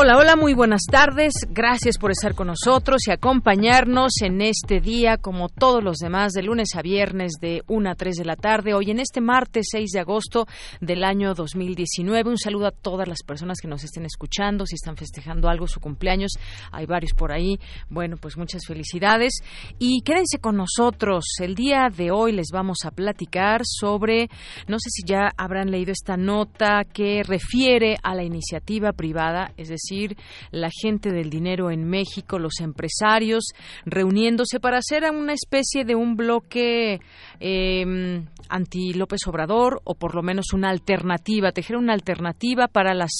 Hola, hola, muy buenas tardes. Gracias por estar con nosotros y acompañarnos en este día, como todos los demás, de lunes a viernes de 1 a 3 de la tarde. Hoy en este martes 6 de agosto del año 2019. Un saludo a todas las personas que nos estén escuchando, si están festejando algo, su cumpleaños. Hay varios por ahí. Bueno, pues muchas felicidades. Y quédense con nosotros. El día de hoy les vamos a platicar sobre, no sé si ya habrán leído esta nota que refiere a la iniciativa privada, es decir, la gente del dinero en México, los empresarios, reuniéndose para hacer una especie de un bloque eh, anti López Obrador o por lo menos una alternativa, tejer una alternativa para las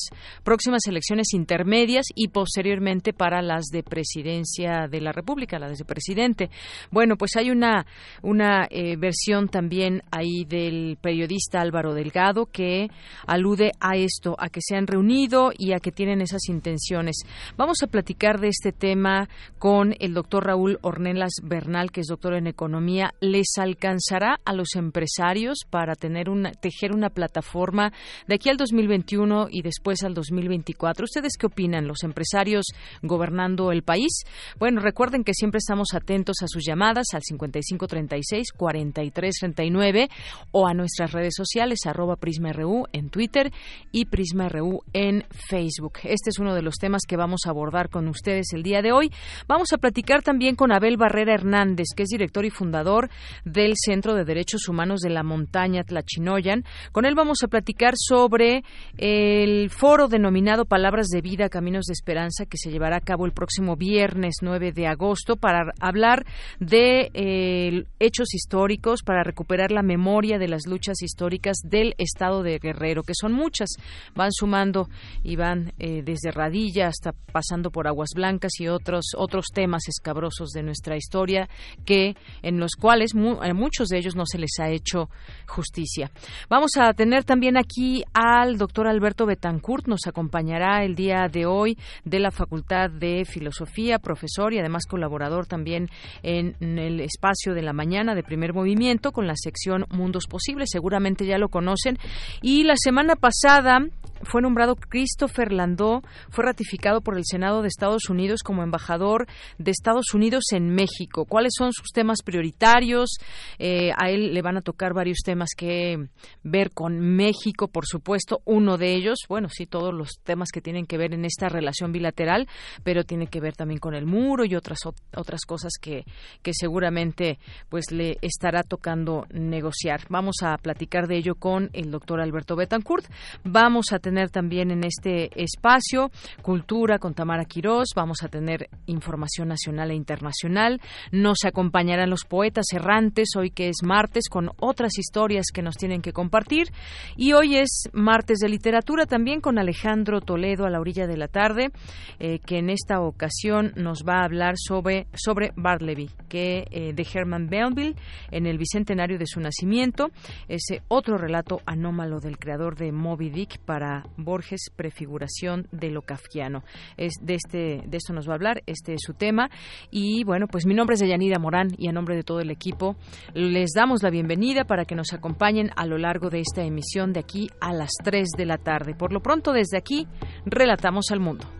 próximas elecciones intermedias y posteriormente para las de presidencia de la República, las de presidente. Bueno, pues hay una, una eh, versión también ahí del periodista Álvaro Delgado que alude a esto, a que se han reunido y a que tienen esas intenciones. Vamos a platicar de este tema con el doctor Raúl Ornelas Bernal, que es doctor en economía. ¿Les alcanzará a los empresarios para tener una, tejer una plataforma de aquí al 2021 y después al 2024? ¿Ustedes qué opinan, los empresarios gobernando el país? Bueno, recuerden que siempre estamos atentos a sus llamadas al 5536-4339 o a nuestras redes sociales, arroba PrismaRU en Twitter y PrismaRU en Facebook. Este es uno de los temas que vamos a abordar con ustedes el día de hoy. Vamos a platicar también con Abel Barrera Hernández, que es director y fundador del Centro de Derechos Humanos de la Montaña Tlachinoyan. Con él vamos a platicar sobre el foro denominado Palabras de Vida, Caminos de Esperanza, que se llevará a cabo el próximo viernes 9 de agosto para hablar de eh, hechos históricos, para recuperar la memoria de las luchas históricas del Estado de Guerrero, que son muchas, van sumando y van eh, desde Radilla hasta pasando por Aguas Blancas y otros otros temas escabrosos de nuestra historia que en los cuales a muchos de ellos no se les ha hecho justicia. Vamos a tener también aquí al doctor Alberto Betancourt, nos acompañará el día de hoy de la Facultad de Filosofía, profesor y además colaborador también en el espacio de la mañana de primer movimiento con la sección Mundos Posibles, seguramente ya lo conocen. Y la semana pasada fue nombrado Christopher Landó, fue ratificado por el Senado de Estados Unidos como embajador de Estados Unidos en México. ¿Cuáles son sus temas prioritarios? Eh, a él le van a tocar varios temas que ver con México, por supuesto. Uno de ellos, bueno, sí, todos los temas que tienen que ver en esta relación bilateral, pero tiene que ver también con el muro y otras otras cosas que, que seguramente pues le estará tocando negociar. Vamos a platicar de ello con el doctor Alberto Betancourt. Vamos a tener también en este espacio cultura con Tamara Quirós, vamos a tener información nacional e internacional, nos acompañarán los poetas errantes hoy que es martes con otras historias que nos tienen que compartir. Y hoy es martes de literatura también con Alejandro Toledo a la orilla de la tarde eh, que en esta ocasión nos va a hablar sobre sobre Bartleby que eh, de Herman Melville en el bicentenario de su nacimiento. Ese otro relato anómalo del creador de Moby Dick para Borges, prefiguración de lo kafkiano. Es de este, de esto nos va a hablar, este es su tema. Y bueno, pues mi nombre es Deyanira Morán y a nombre de todo el equipo les damos la bienvenida para que nos acompañen a lo largo de esta emisión de aquí a las 3 de la tarde. Por lo pronto, desde aquí, relatamos al mundo.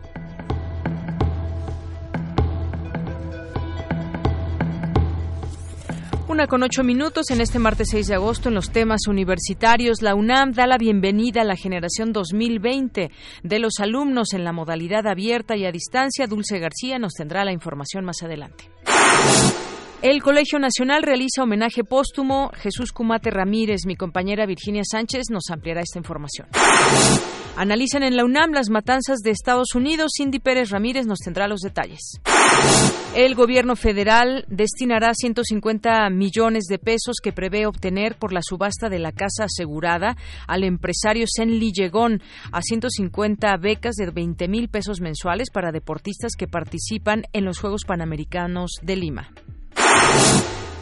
Una con ocho minutos en este martes 6 de agosto en los temas universitarios. La UNAM da la bienvenida a la generación 2020 de los alumnos en la modalidad abierta y a distancia. Dulce García nos tendrá la información más adelante. El Colegio Nacional realiza homenaje póstumo. Jesús Cumate Ramírez, mi compañera Virginia Sánchez, nos ampliará esta información. Analizan en la UNAM las matanzas de Estados Unidos. Cindy Pérez Ramírez nos tendrá los detalles. El gobierno federal destinará 150 millones de pesos que prevé obtener por la subasta de la casa asegurada al empresario Zen Lillegón a 150 becas de 20 mil pesos mensuales para deportistas que participan en los Juegos Panamericanos de Lima.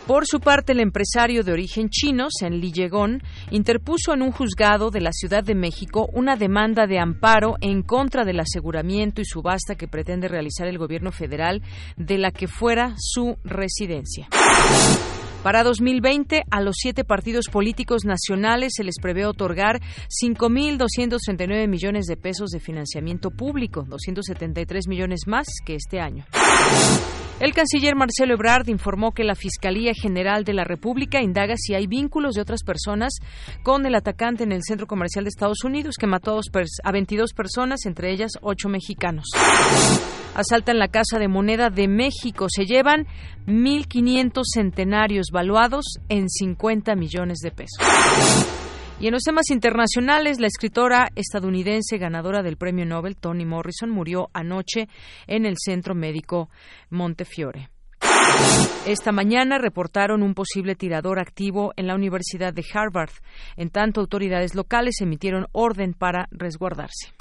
Por su parte, el empresario de origen chino, Sen Lillegón, interpuso en un juzgado de la Ciudad de México una demanda de amparo en contra del aseguramiento y subasta que pretende realizar el gobierno federal de la que fuera su residencia. Para 2020, a los siete partidos políticos nacionales se les prevé otorgar 5.239 millones de pesos de financiamiento público, 273 millones más que este año. El canciller Marcelo Ebrard informó que la Fiscalía General de la República indaga si hay vínculos de otras personas con el atacante en el centro comercial de Estados Unidos que mató a 22 personas, entre ellas ocho mexicanos. Asaltan la Casa de Moneda de México. Se llevan 1.500 centenarios valuados en 50 millones de pesos. Y en los temas internacionales, la escritora estadounidense ganadora del Premio Nobel, Toni Morrison, murió anoche en el Centro Médico Montefiore. Esta mañana reportaron un posible tirador activo en la Universidad de Harvard. En tanto, autoridades locales emitieron orden para resguardarse.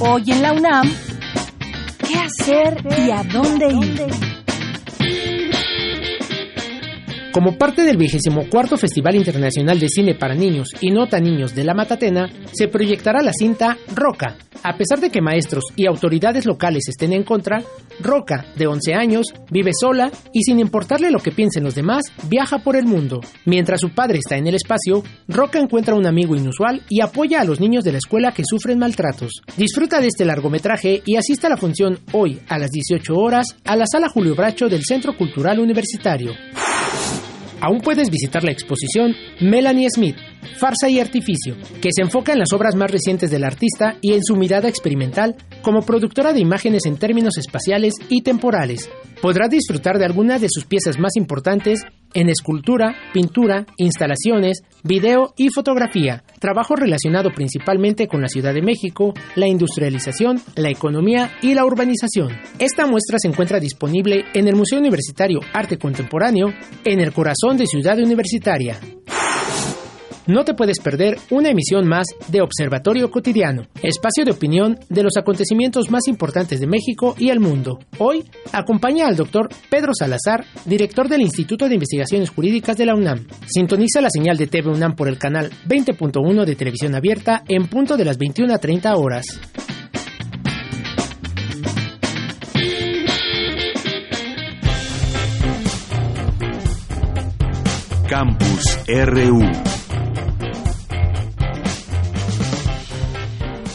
Hoy en la UNAM, ¿qué hacer y a dónde ir? Como parte del 24 Festival Internacional de Cine para Niños y Nota Niños de la Matatena, se proyectará la cinta Roca. A pesar de que maestros y autoridades locales estén en contra, Roca, de 11 años, vive sola y sin importarle lo que piensen los demás, viaja por el mundo. Mientras su padre está en el espacio, Roca encuentra un amigo inusual y apoya a los niños de la escuela que sufren maltratos. Disfruta de este largometraje y asista a la función hoy a las 18 horas a la Sala Julio Bracho del Centro Cultural Universitario. Aún puedes visitar la exposición Melanie Smith, Farsa y Artificio, que se enfoca en las obras más recientes del artista y en su mirada experimental como productora de imágenes en términos espaciales y temporales. Podrás disfrutar de algunas de sus piezas más importantes en escultura, pintura, instalaciones, video y fotografía, trabajo relacionado principalmente con la Ciudad de México, la industrialización, la economía y la urbanización. Esta muestra se encuentra disponible en el Museo Universitario Arte Contemporáneo, en el corazón de Ciudad Universitaria. No te puedes perder una emisión más de Observatorio Cotidiano, espacio de opinión de los acontecimientos más importantes de México y el mundo. Hoy acompaña al doctor Pedro Salazar, director del Instituto de Investigaciones Jurídicas de la UNAM. Sintoniza la señal de TV UNAM por el canal 20.1 de televisión abierta en punto de las 21 a 30 horas. Campus RU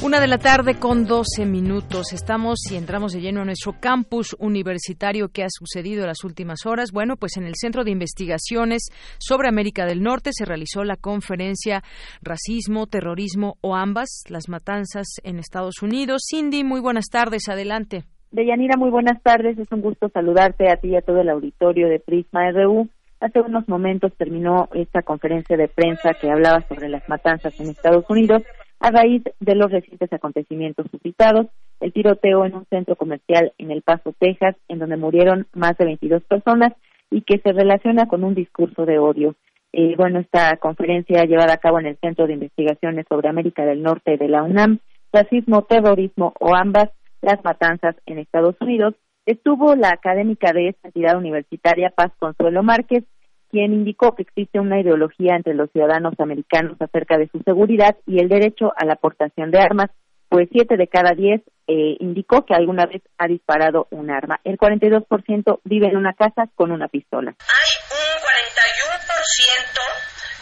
Una de la tarde con 12 minutos. Estamos y entramos de lleno a nuestro campus universitario. ¿Qué ha sucedido en las últimas horas? Bueno, pues en el Centro de Investigaciones sobre América del Norte se realizó la conferencia Racismo, Terrorismo o ambas, las matanzas en Estados Unidos. Cindy, muy buenas tardes. Adelante. Deyanira, muy buenas tardes. Es un gusto saludarte a ti y a todo el auditorio de Prisma RU. Hace unos momentos terminó esta conferencia de prensa que hablaba sobre las matanzas en Estados Unidos a raíz de los recientes acontecimientos suscitados, el tiroteo en un centro comercial en El Paso, Texas, en donde murieron más de 22 personas y que se relaciona con un discurso de odio. Eh, bueno, esta conferencia llevada a cabo en el Centro de Investigaciones sobre América del Norte de la UNAM, Racismo, Terrorismo o ambas, las matanzas en Estados Unidos, estuvo la académica de esta entidad universitaria Paz Consuelo Márquez, quien indicó que existe una ideología entre los ciudadanos americanos acerca de su seguridad y el derecho a la aportación de armas, pues siete de cada diez eh, indicó que alguna vez ha disparado un arma. El 42% vive en una casa con una pistola. Hay un 41%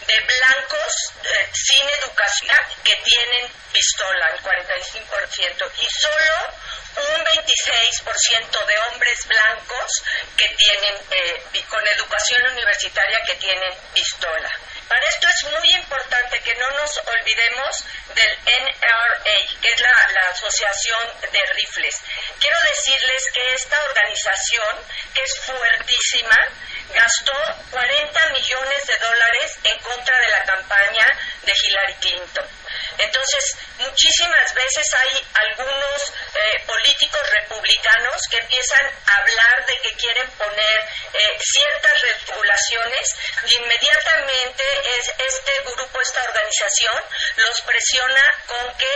de blancos eh, sin educación que tienen pistola, el 45%, y solo un 26% de hombres blancos que tienen, eh, con educación universitaria que tienen pistola. Para esto es muy importante que no nos olvidemos del NRA, que es la, la, Asociación de Rifles. Quiero decirles que esta organización, que es fuertísima, gastó 40 millones de dólares en contra de la campaña de Hillary Clinton. Entonces, muchísimas veces hay algunos eh, políticos republicanos que empiezan a hablar de que quieren poner eh, ciertas regulaciones y inmediatamente es, este grupo, esta organización, los presiona con que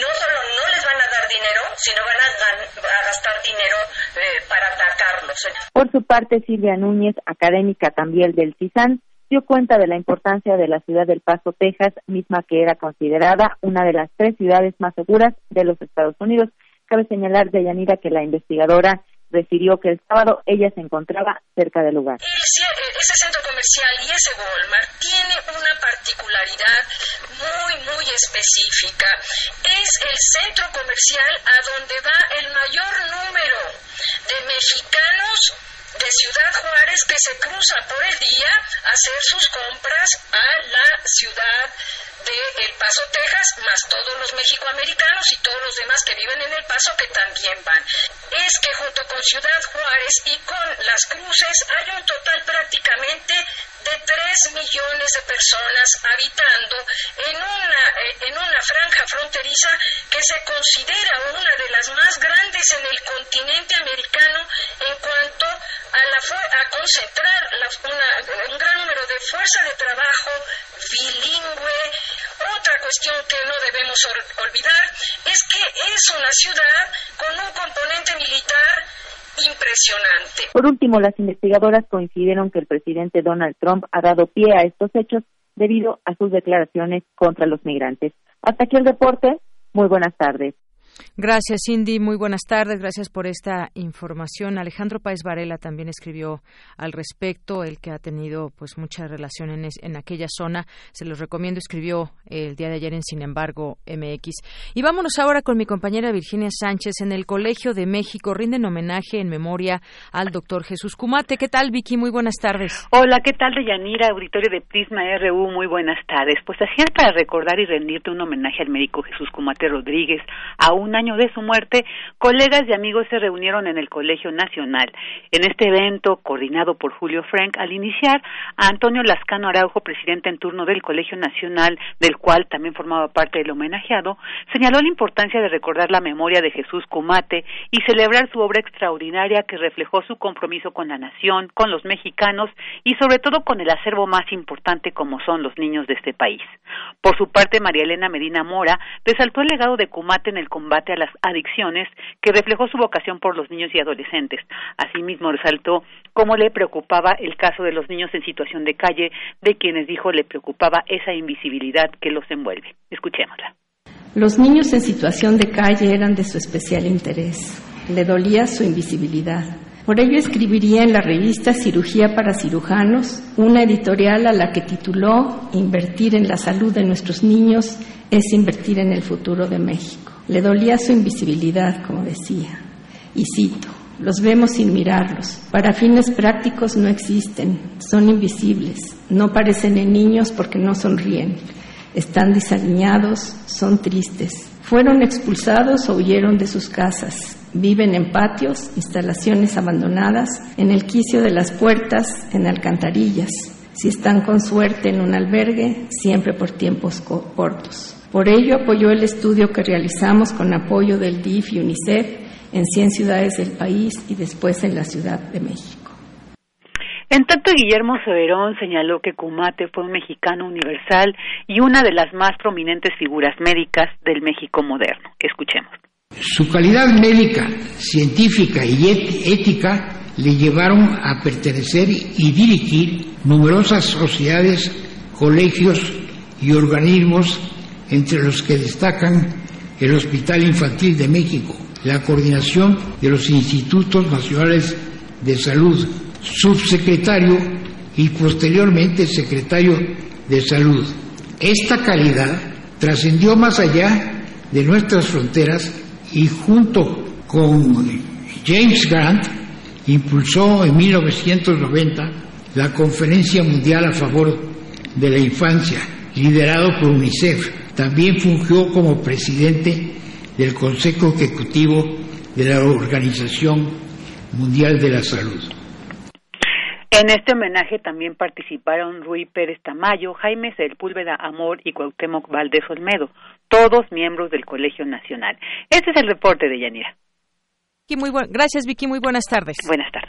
no solo no les van a dar dinero, sino van a, gastar dinero eh, para atacarlos. Por su parte, Silvia Núñez, académica también del CISAN, dio cuenta de la importancia de la ciudad del Paso, Texas, misma que era considerada una de las tres ciudades más seguras de los Estados Unidos. Cabe señalar, de Yanira, que la investigadora refirió que el sábado ella se encontraba cerca del lugar. Ese centro comercial y ese Walmart tiene una particularidad muy, muy específica. Es el centro comercial a donde va el mayor número de mexicanos de Ciudad Juárez que se cruza por el día a hacer sus compras a la ciudad de El Paso, Texas, más todos los mexicoamericanos y todos los demás que viven en El Paso que también van. Es que junto con Ciudad Juárez y con Las Cruces hay un total prácticamente de 3 millones de personas habitando en una, eh, en una franja fronteriza que se considera una de las más grandes en el continente americano en cuanto a, la, a concentrar un gran número de fuerza de trabajo bilingüe. Otra cuestión que no debemos olvidar es que es una ciudad con un componente militar impresionante. Por último, las investigadoras coincidieron que el presidente Donald Trump ha dado pie a estos hechos debido a sus declaraciones contra los migrantes. Hasta aquí el reporte. Muy buenas tardes. Gracias, Cindy. Muy buenas tardes. Gracias por esta información. Alejandro Páez Varela también escribió al respecto, el que ha tenido pues mucha relación en, en aquella zona. Se los recomiendo. Escribió el día de ayer en Sin embargo MX. Y vámonos ahora con mi compañera Virginia Sánchez. En el Colegio de México rinden homenaje en memoria al doctor Jesús Cumate. ¿Qué tal, Vicky? Muy buenas tardes. Hola, ¿qué tal, Deyanira? Auditorio de Prisma RU. Muy buenas tardes. Pues así es para recordar y rendirte un homenaje al médico Jesús Cumate Rodríguez, a un año de su muerte, colegas y amigos se reunieron en el Colegio Nacional. En este evento, coordinado por Julio Frank, al iniciar, a Antonio Lascano Araujo, presidente en turno del Colegio Nacional, del cual también formaba parte del homenajeado, señaló la importancia de recordar la memoria de Jesús Comate y celebrar su obra extraordinaria que reflejó su compromiso con la nación, con los mexicanos y sobre todo con el acervo más importante como son los niños de este país. Por su parte, María Elena Medina Mora resaltó el legado de Cumate en el combate a las adicciones, que reflejó su vocación por los niños y adolescentes. Asimismo, resaltó cómo le preocupaba el caso de los niños en situación de calle, de quienes dijo le preocupaba esa invisibilidad que los envuelve. Escuchémosla. Los niños en situación de calle eran de su especial interés. Le dolía su invisibilidad. Por ello escribiría en la revista Cirugía para Cirujanos una editorial a la que tituló Invertir en la salud de nuestros niños es invertir en el futuro de México. Le dolía su invisibilidad, como decía. Y cito, los vemos sin mirarlos. Para fines prácticos no existen, son invisibles, no parecen en niños porque no sonríen. Están desaliñados, son tristes. Fueron expulsados o huyeron de sus casas. Viven en patios, instalaciones abandonadas, en el quicio de las puertas, en alcantarillas. Si están con suerte en un albergue, siempre por tiempos cortos. Por ello apoyó el estudio que realizamos con apoyo del DIF y UNICEF en 100 ciudades del país y después en la Ciudad de México. En tanto, Guillermo Severón señaló que Cumate fue un mexicano universal y una de las más prominentes figuras médicas del México moderno. Escuchemos. Su calidad médica, científica y ética le llevaron a pertenecer y dirigir numerosas sociedades, colegios y organismos entre los que destacan el Hospital Infantil de México, la coordinación de los Institutos Nacionales de Salud, subsecretario y posteriormente secretario de Salud. Esta calidad trascendió más allá de nuestras fronteras y junto con James Grant impulsó en 1990 la Conferencia Mundial a favor de la Infancia, liderado por UNICEF también fungió como presidente del Consejo Ejecutivo de la Organización Mundial de la Salud. En este homenaje también participaron Rui Pérez Tamayo, Jaime Sepúlveda Amor y Cuauhtémoc Valdés Olmedo, todos miembros del Colegio Nacional. Este es el reporte de Yanira. Muy Gracias, Vicky. Muy buenas tardes. Buenas tardes.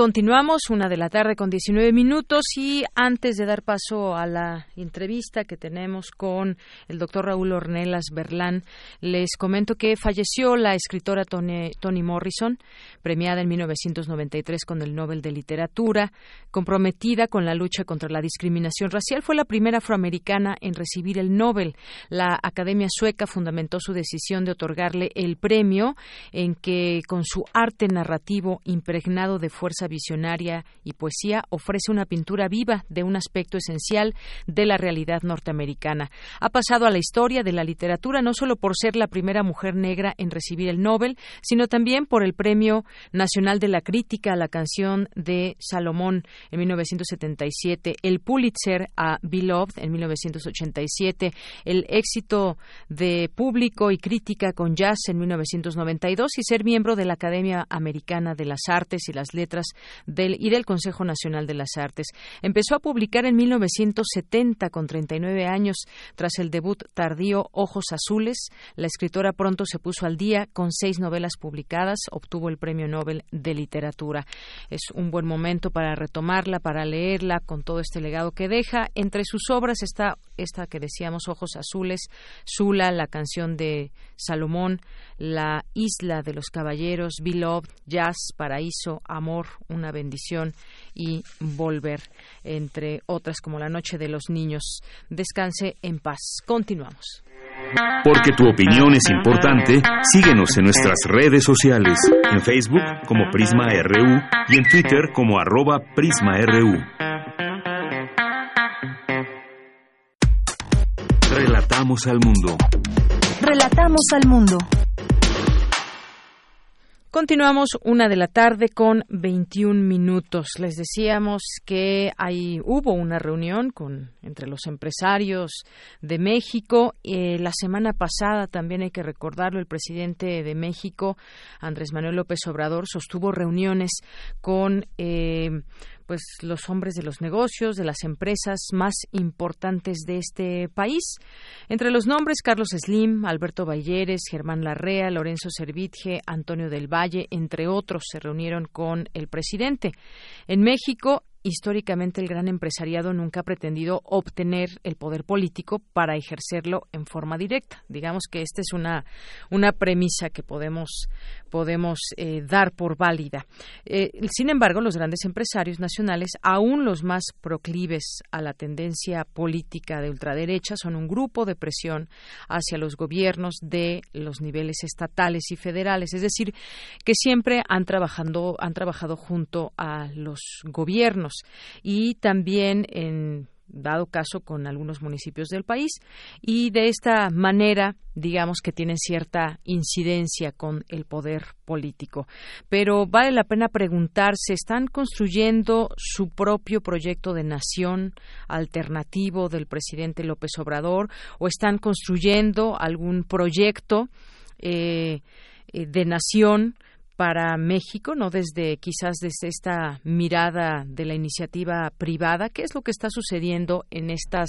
Continuamos, una de la tarde con 19 minutos y antes de dar paso a la entrevista que tenemos con el doctor Raúl Ornelas Berlán, les comento que falleció la escritora Toni Morrison, premiada en 1993 con el Nobel de Literatura, comprometida con la lucha contra la discriminación racial. Fue la primera afroamericana en recibir el Nobel. La Academia Sueca fundamentó su decisión de otorgarle el premio en que, con su arte narrativo impregnado de fuerza visionaria y poesía, ofrece una pintura viva de un aspecto esencial de la realidad norteamericana. Ha pasado a la historia de la literatura no solo por ser la primera mujer negra en recibir el Nobel, sino también por el Premio Nacional de la Crítica a la canción de Salomón en 1977, el Pulitzer a Beloved en 1987, el éxito de público y crítica con jazz en 1992 y ser miembro de la Academia Americana de las Artes y las Letras del, y del Consejo Nacional de las Artes. Empezó a publicar en 1970 con 39 años. Tras el debut tardío Ojos Azules, la escritora pronto se puso al día con seis novelas publicadas, obtuvo el Premio Nobel de Literatura. Es un buen momento para retomarla, para leerla con todo este legado que deja. Entre sus obras está esta que decíamos Ojos Azules, Sula, la canción de Salomón, La Isla de los Caballeros, Beloved, Jazz, Paraíso, Amor, una bendición y volver, entre otras como La Noche de los Niños. Descanse en paz. Continuamos. Porque tu opinión es importante, síguenos en nuestras redes sociales, en Facebook como Prisma RU y en Twitter como arroba PrismaRU. Relatamos al mundo. Relatamos al mundo. Continuamos una de la tarde con 21 minutos. Les decíamos que hay, hubo una reunión con, entre los empresarios de México. Eh, la semana pasada, también hay que recordarlo, el presidente de México, Andrés Manuel López Obrador, sostuvo reuniones con eh, pues los hombres de los negocios, de las empresas más importantes de este país. Entre los nombres Carlos Slim, Alberto Balleres, Germán Larrea, Lorenzo Servitje, Antonio del Valle, entre otros, se reunieron con el presidente. En México, históricamente el gran empresariado nunca ha pretendido obtener el poder político para ejercerlo en forma directa. Digamos que esta es una, una premisa que podemos, podemos eh, dar por válida. Eh, sin embargo, los grandes empresarios nacionales, aún los más proclives a la tendencia política de ultraderecha, son un grupo de presión hacia los gobiernos de los niveles estatales y federales, es decir, que siempre han, trabajando, han trabajado junto a los gobiernos y también en dado caso con algunos municipios del país y de esta manera digamos que tienen cierta incidencia con el poder político. Pero vale la pena preguntarse, ¿están construyendo su propio proyecto de nación alternativo del presidente López Obrador o están construyendo algún proyecto eh, eh, de nación para México, no desde quizás desde esta mirada de la iniciativa privada, ¿qué es lo que está sucediendo en estas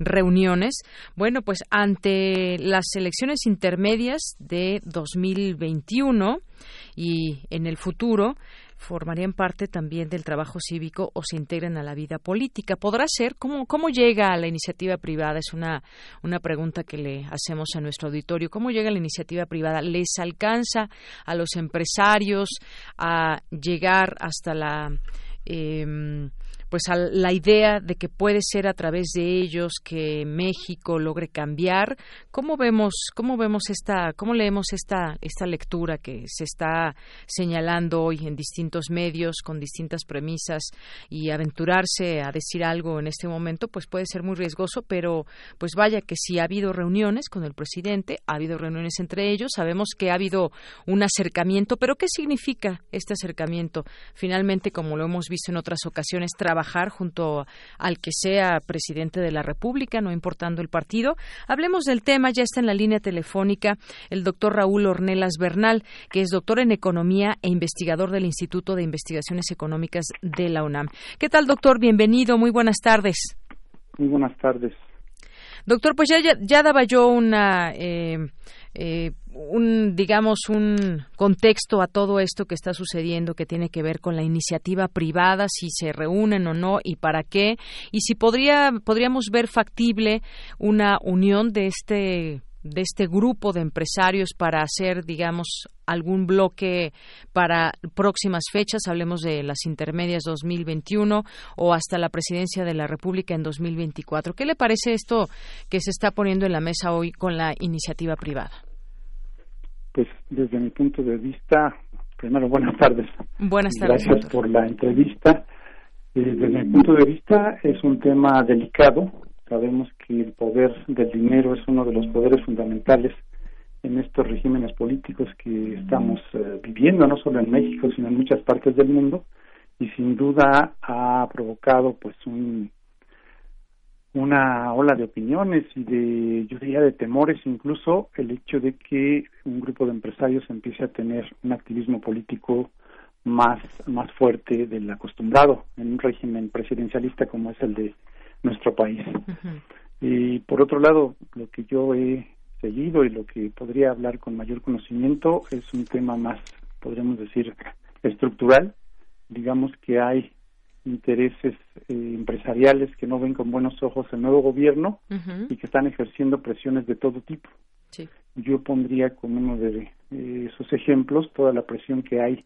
reuniones? Bueno, pues ante las elecciones intermedias de 2021 y en el futuro, formarían parte también del trabajo cívico o se integran a la vida política. ¿Podrá ser? ¿Cómo, cómo llega a la iniciativa privada? Es una, una pregunta que le hacemos a nuestro auditorio. ¿Cómo llega la iniciativa privada? ¿Les alcanza a los empresarios a llegar hasta la... Eh, pues a la idea de que puede ser a través de ellos que México logre cambiar. ¿Cómo vemos, cómo vemos esta, cómo leemos esta, esta lectura que se está señalando hoy en distintos medios con distintas premisas y aventurarse a decir algo en este momento, pues puede ser muy riesgoso, pero pues vaya que si ha habido reuniones con el presidente, ha habido reuniones entre ellos, sabemos que ha habido un acercamiento, pero ¿qué significa este acercamiento? Finalmente, como lo hemos visto en otras ocasiones, trabajar trabajar junto al que sea presidente de la República, no importando el partido. Hablemos del tema, ya está en la línea telefónica el doctor Raúl Ornelas Bernal, que es doctor en Economía e investigador del Instituto de Investigaciones Económicas de la UNAM. ¿Qué tal, doctor? Bienvenido, muy buenas tardes. Muy buenas tardes. Doctor, pues ya, ya, daba yo una, eh, eh, un, digamos, un contexto a todo esto que está sucediendo que tiene que ver con la iniciativa privada, si se reúnen o no y para qué, y si podría, podríamos ver factible una unión de este de este grupo de empresarios para hacer, digamos, algún bloque para próximas fechas, hablemos de las intermedias 2021 o hasta la presidencia de la República en 2024. ¿Qué le parece esto que se está poniendo en la mesa hoy con la iniciativa privada? Pues desde mi punto de vista, primero buenas tardes. Buenas tardes. Gracias por la entrevista. Eh, desde mi punto de vista es un tema delicado Sabemos que el poder del dinero es uno de los poderes fundamentales en estos regímenes políticos que estamos eh, viviendo, no solo en México, sino en muchas partes del mundo, y sin duda ha provocado pues un, una ola de opiniones y de, yo diría, de temores, incluso el hecho de que un grupo de empresarios empiece a tener un activismo político más, más fuerte del acostumbrado en un régimen presidencialista como es el de nuestro país. Y por otro lado, lo que yo he seguido y lo que podría hablar con mayor conocimiento es un tema más, podríamos decir, estructural. Digamos que hay intereses eh, empresariales que no ven con buenos ojos el nuevo gobierno y que están ejerciendo presiones de todo tipo. Yo pondría como uno de eh, esos ejemplos toda la presión que hay,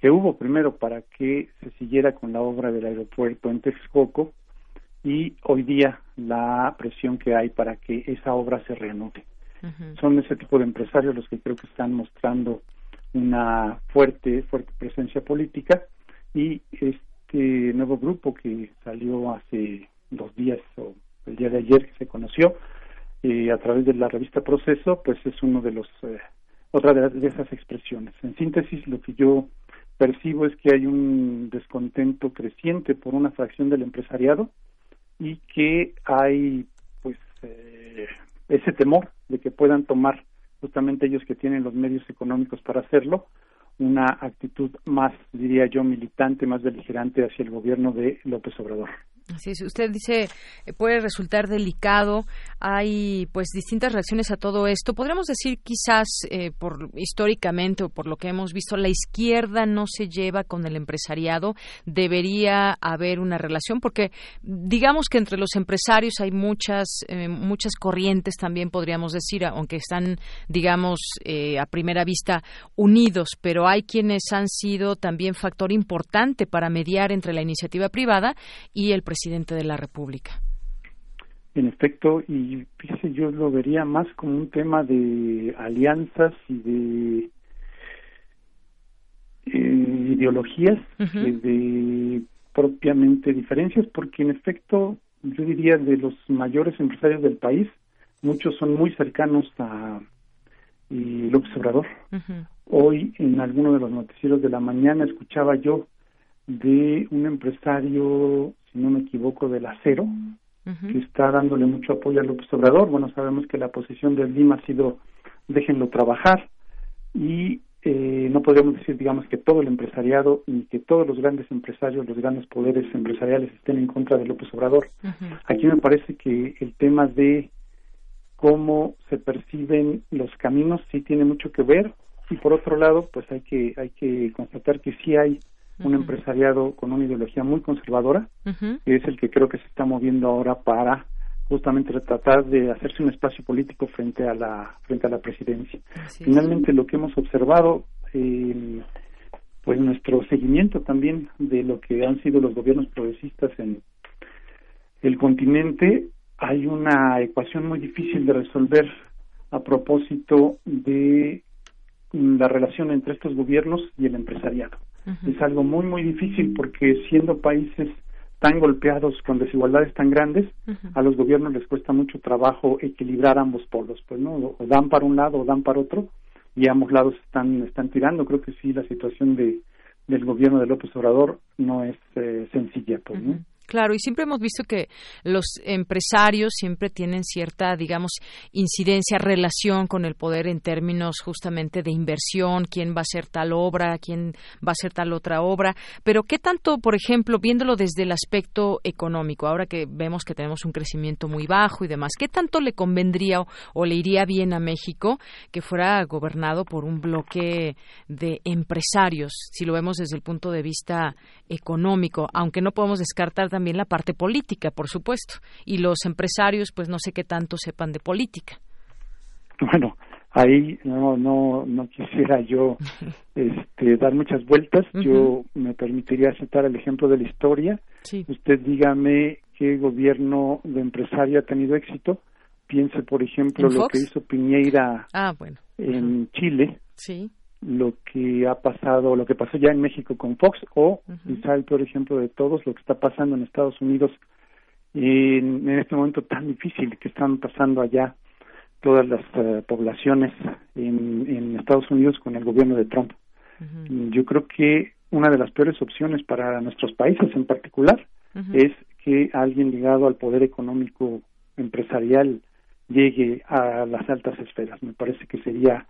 que hubo primero para que se siguiera con la obra del aeropuerto en Texcoco, y hoy día la presión que hay para que esa obra se reanude. Son ese tipo de empresarios los que creo que están mostrando una fuerte, fuerte presencia política y este nuevo grupo que salió hace dos días o el día de ayer que se conoció eh, a través de la revista Proceso, pues es uno de los eh, otra de, esas expresiones. En síntesis, lo que yo percibo es que hay un descontento creciente por una fracción del empresariado y que hay pues eh, ese temor de que puedan tomar justamente ellos que tienen los medios económicos para hacerlo una actitud más diría yo militante más beligerante hacia el gobierno de López Obrador. Así es, usted dice eh, puede resultar delicado. Hay pues distintas reacciones a todo esto. Podríamos decir quizás eh, por históricamente o por lo que hemos visto la izquierda no se lleva con el empresariado. Debería haber una relación porque digamos que entre los empresarios hay muchas eh, muchas corrientes también podríamos decir, aunque están digamos a primera vista unidos, pero hay quienes han sido también factor importante para mediar entre la iniciativa privada y el de la República. En efecto, y yo lo vería más como un tema de alianzas y de eh, ideologías de propiamente diferencias, porque en efecto, yo diría de los mayores empresarios del país, muchos son muy cercanos a López Obrador. Hoy en alguno de los noticieros de la mañana escuchaba yo de un empresario no me equivoco, del acero, que está dándole mucho apoyo a López Obrador. Bueno, sabemos que la posición de Lima ha sido déjenlo trabajar y eh, no podemos decir, digamos, que todo el empresariado y que todos los grandes empresarios, los grandes poderes empresariales estén en contra de López Obrador. Aquí me parece que el tema de cómo se perciben los caminos sí tiene mucho que ver y por otro lado, pues hay que hay que constatar que sí hay un empresariado con una ideología muy conservadora, que es el que creo que se está moviendo ahora para justamente tratar de hacerse un espacio político frente a la frente a la presidencia. Finalmente, lo que hemos observado, eh, pues nuestro seguimiento también de lo que han sido los gobiernos progresistas en el continente, hay una ecuación muy difícil de resolver a propósito de la relación entre estos gobiernos y el empresariado. Es algo muy, muy difícil porque siendo países tan golpeados con desigualdades tan grandes, a los gobiernos les cuesta mucho trabajo equilibrar ambos polos, pues no, o dan para un lado o dan para otro y ambos lados están están tirando. Creo que sí la situación de del gobierno de López Obrador no es eh, sencilla, pues, ¿no? Claro, y siempre hemos visto que los empresarios siempre tienen cierta, digamos, incidencia, relación con el poder en términos justamente de inversión, quién va a hacer tal obra, quién va a hacer tal otra obra, pero qué tanto, por ejemplo, viéndolo desde el aspecto económico, ahora que vemos que tenemos un crecimiento muy bajo y demás, qué tanto le convendría o, le iría bien a México que fuera gobernado por un bloque de empresarios, si lo vemos desde el punto de vista económico, aunque no podemos descartar también la parte política, por supuesto, y los empresarios, pues no sé qué tanto sepan de política. Bueno, ahí no no no quisiera yo este, dar muchas vueltas. Yo me permitiría citar el ejemplo de la historia. Usted dígame qué gobierno de empresario ha tenido éxito. Piense, por ejemplo, lo que hizo Piñeira ah, bueno. en Chile. Sí lo que ha pasado, lo que pasó ya en México con Fox o quizá el peor ejemplo de todos, lo que está pasando en Estados Unidos en, este momento tan difícil que están pasando allá todas las eh, poblaciones en, en, Estados Unidos con el gobierno de Trump. Yo creo que una de las peores opciones para nuestros países en particular es que alguien ligado al poder económico empresarial llegue a las altas esferas. Me parece que sería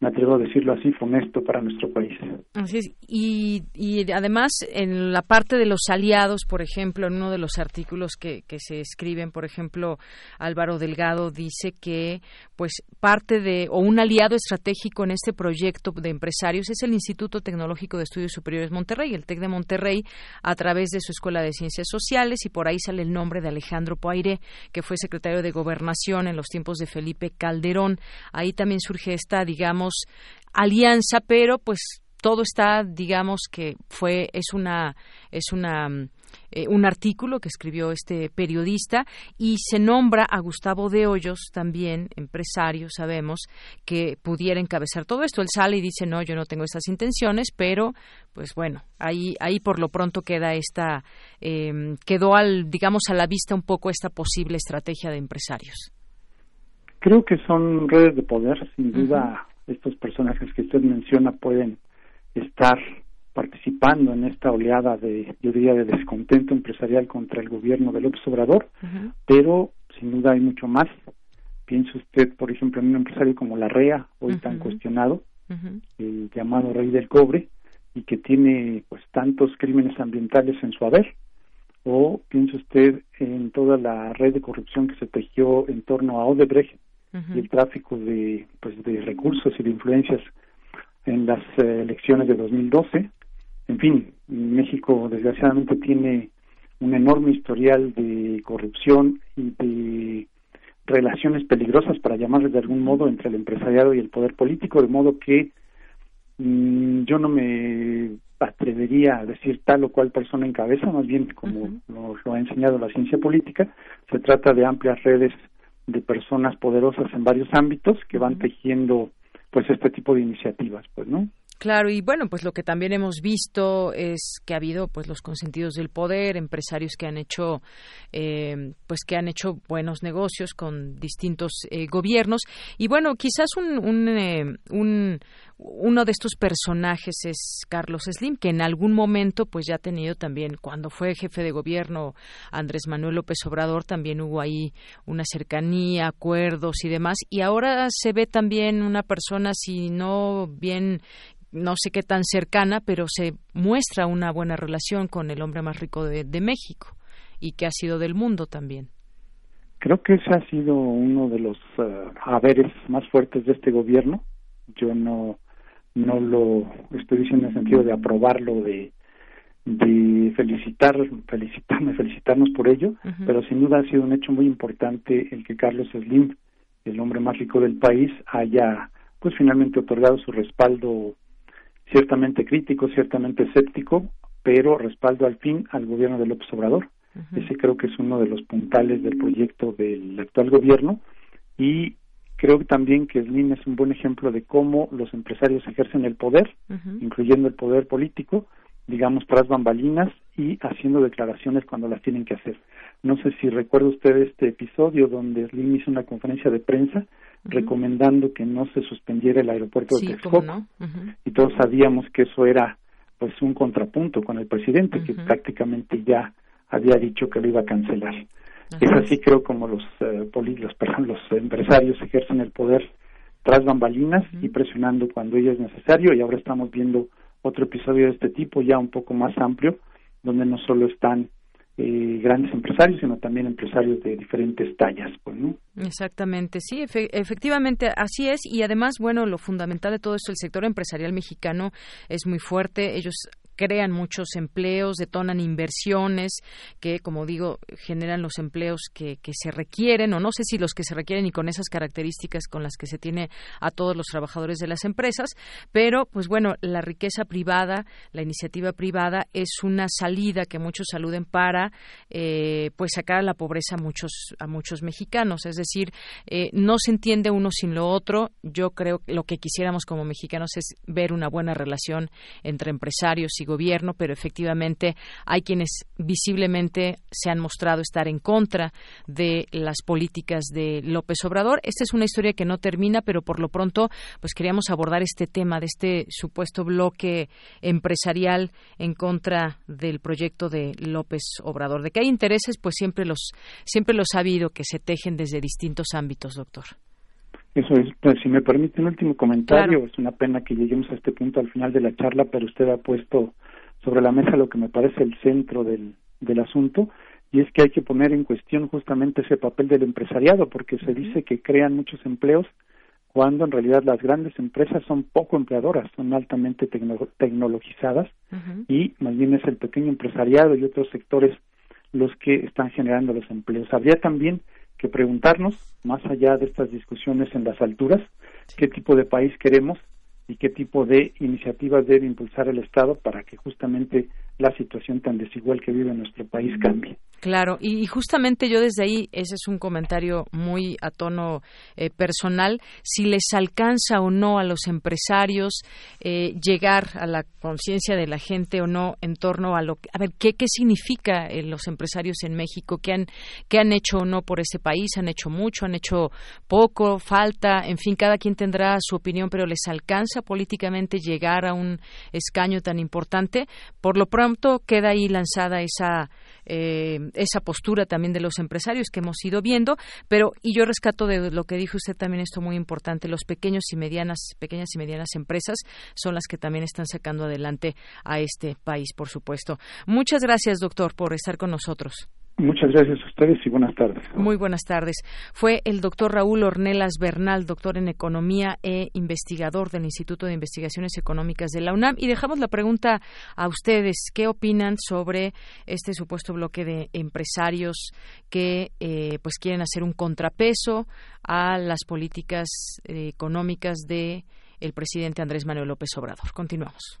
me atrevo a decirlo así, funesto para nuestro país. Así es. Y, y además, en la parte de los aliados, por ejemplo, en uno de los artículos que, que se escriben, por ejemplo, Álvaro Delgado dice que, pues, parte de, o un aliado estratégico en este proyecto de empresarios es el Instituto Tecnológico de Estudios Superiores Monterrey, el TEC de Monterrey, a través de su Escuela de Ciencias Sociales, y por ahí sale el nombre de Alejandro Poiré, que fue secretario de Gobernación en los tiempos de Felipe Calderón. Ahí también surge esta, digamos, alianza, pero pues todo está, digamos que fue es una es una eh, un artículo que escribió este periodista y se nombra a Gustavo de Hoyos también empresario sabemos que pudiera encabezar todo esto. Él sale y dice no yo no tengo estas intenciones pero pues bueno ahí ahí por lo pronto queda esta em, quedó al digamos a la vista un poco esta posible estrategia de empresarios. Creo que son redes de poder sin duda estos personajes que usted menciona pueden estar participando en esta oleada de, yo diría, de descontento empresarial contra el gobierno de López Obrador, pero sin duda hay mucho más. Piense usted, por ejemplo, en un empresario como la REA, hoy tan cuestionado, el llamado Rey del Cobre, y que tiene pues tantos crímenes ambientales en su haber, o piense usted en toda la red de corrupción que se tejió en torno a Odebrecht, y el tráfico de, pues, de recursos y de influencias en las eh, elecciones de 2012. En fin, México desgraciadamente tiene un enorme historial de corrupción y de relaciones peligrosas, para llamarles de algún modo, entre el empresariado y el poder político, de modo que mm, yo no me atrevería a decir tal o cual persona en cabeza, más bien como lo, ha enseñado la ciencia política, se trata de amplias redes de personas poderosas en varios ámbitos que van tejiendo pues este tipo de iniciativas, pues, ¿no? Claro, y bueno, pues lo que también hemos visto es que ha habido pues los consentidos del poder, empresarios que han hecho eh, pues que han hecho buenos negocios con distintos eh, gobiernos y bueno, quizás un, un, eh, un, uno de estos personajes es Carlos Slim, que en algún momento pues ya ha tenido también, cuando fue jefe de gobierno Andrés Manuel López Obrador, también hubo ahí una cercanía, acuerdos y demás, y ahora se ve también una persona, si no bien no sé qué tan cercana, pero se muestra una buena relación con el hombre más rico de, México y que ha sido del mundo también. Creo que ese ha sido uno de los eh, haberes más fuertes de este gobierno. Yo no no lo estoy diciendo en el sentido de aprobarlo, de, de felicitar, felicitarme, felicitarnos por ello, pero sin duda ha sido un hecho muy importante el que Carlos Slim, el hombre más rico del país, haya pues finalmente otorgado su respaldo ciertamente crítico, ciertamente escéptico, pero respaldo al fin al gobierno de López Obrador. Ese creo que es uno de los puntales del proyecto del actual gobierno y Creo también que Slim es un buen ejemplo de cómo los empresarios ejercen el poder, incluyendo el poder político, digamos, tras bambalinas y haciendo declaraciones cuando las tienen que hacer. No sé si recuerda usted este episodio donde Slim hizo una conferencia de prensa recomendando que no se suspendiera el aeropuerto de Texcoco y todos sabíamos que eso era pues un contrapunto con el presidente que prácticamente ya había dicho que lo iba a cancelar. Es así creo como los eh, los, perdón, los empresarios ejercen el poder tras bambalinas y presionando cuando ello es necesario y ahora estamos viendo otro episodio de este tipo ya un poco más amplio donde no solo están eh, grandes empresarios, sino también empresarios de diferentes tallas, pues, ¿no? Exactamente, sí, efectivamente así es y además, bueno, lo fundamental de todo esto, el sector empresarial mexicano es muy fuerte, ellos crean muchos empleos, detonan inversiones que, como digo, generan los empleos que, que, se requieren, o no sé si los que se requieren y con esas características con las que se tiene a todos los trabajadores de las empresas, pero, pues bueno, la riqueza privada, la iniciativa privada es una salida que muchos saluden para, eh, pues, sacar a la pobreza a muchos, a muchos mexicanos. Es decir, eh, no se entiende uno sin lo otro. Yo creo que lo que quisiéramos como mexicanos es ver una buena relación entre empresarios y gobierno, pero efectivamente hay quienes visiblemente se han mostrado estar en contra de las políticas de López Obrador. Esta es una historia que no termina, pero por lo pronto, pues queríamos abordar este tema de este supuesto bloque empresarial en contra del proyecto de López Obrador. De que hay intereses, pues siempre los siempre los ha habido que se tejen desde distintos ámbitos, doctor. Eso es, pues si me permite un último comentario, es una pena que lleguemos a este punto al final de la charla, pero usted ha puesto sobre la mesa lo que me parece el centro del, del asunto, y es que hay que poner en cuestión justamente ese papel del empresariado, porque se dice que crean muchos empleos cuando en realidad las grandes empresas son poco empleadoras, son altamente tecnologizadas y más bien es el pequeño empresariado y otros sectores los que están generando los empleos. Habría también que preguntarnos, más allá de estas discusiones en las alturas, qué tipo de país queremos y qué tipo de iniciativas debe impulsar el Estado para que justamente la situación tan desigual que vive nuestro país cambie. Claro, y, justamente yo desde ahí, ese es un comentario muy a tono eh, personal, si les alcanza o no a los empresarios eh, llegar a la conciencia de la gente o no en torno a lo a ver qué qué significa eh, los empresarios en México, qué han qué han hecho o no por ese país, han hecho mucho, han hecho poco, falta, en fin, cada quien tendrá su opinión, pero les alcanza políticamente llegar a un escaño tan importante. Por lo pronto queda ahí lanzada esa eh, esa postura también de los empresarios que hemos ido viendo, pero y yo rescato de lo que dijo usted también esto muy importante, los pequeños y medianas, pequeñas y medianas empresas son las que también están sacando adelante a este país, por supuesto. Muchas gracias, doctor, por estar con nosotros. Muchas gracias a ustedes y buenas tardes. Muy buenas tardes. Fue el doctor Raúl Ornelas Bernal, doctor en Economía e investigador del Instituto de Investigaciones Económicas de la UNAM. Y dejamos la pregunta a ustedes. ¿Qué opinan sobre este supuesto bloque de empresarios que eh, pues quieren hacer un contrapeso a las políticas eh, económicas de el presidente Andrés Manuel López Obrador? Continuamos.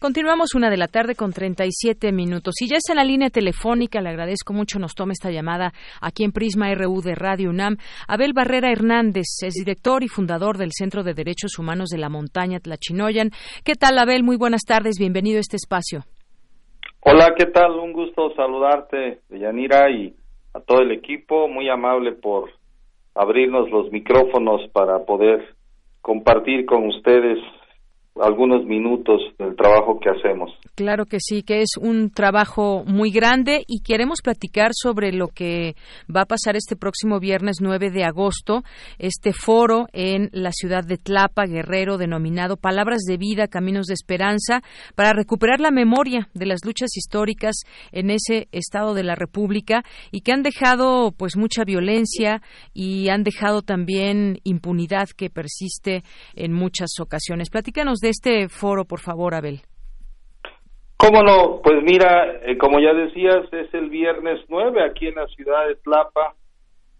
Continuamos una de la tarde con 37 minutos. Y ya está en la línea telefónica, le agradezco mucho, nos tome esta llamada aquí en Prisma RU de Radio UNAM. Abel Barrera Hernández es director y fundador del Centro de Derechos Humanos de la Montaña Tlachinoyan. ¿Qué tal, Abel? Muy buenas tardes, bienvenido a este espacio. Hola, ¿qué tal? Un gusto saludarte, Yanira, y a todo el equipo. Muy amable por abrirnos los micrófonos para poder compartir con ustedes algunos minutos del trabajo que hacemos. Claro que sí, que es un trabajo muy grande y queremos platicar sobre lo que va a pasar este próximo viernes 9 de agosto, este foro en la ciudad de Tlapa, Guerrero, denominado Palabras de Vida, Caminos de Esperanza, para recuperar la memoria de las luchas históricas en ese estado de la República y que han dejado pues mucha violencia y han dejado también impunidad que persiste en muchas ocasiones. Platícanos de este foro, por favor, Abel. ¿Cómo no? Pues mira, eh, como ya decías, es el viernes 9 aquí en la ciudad de Tlapa.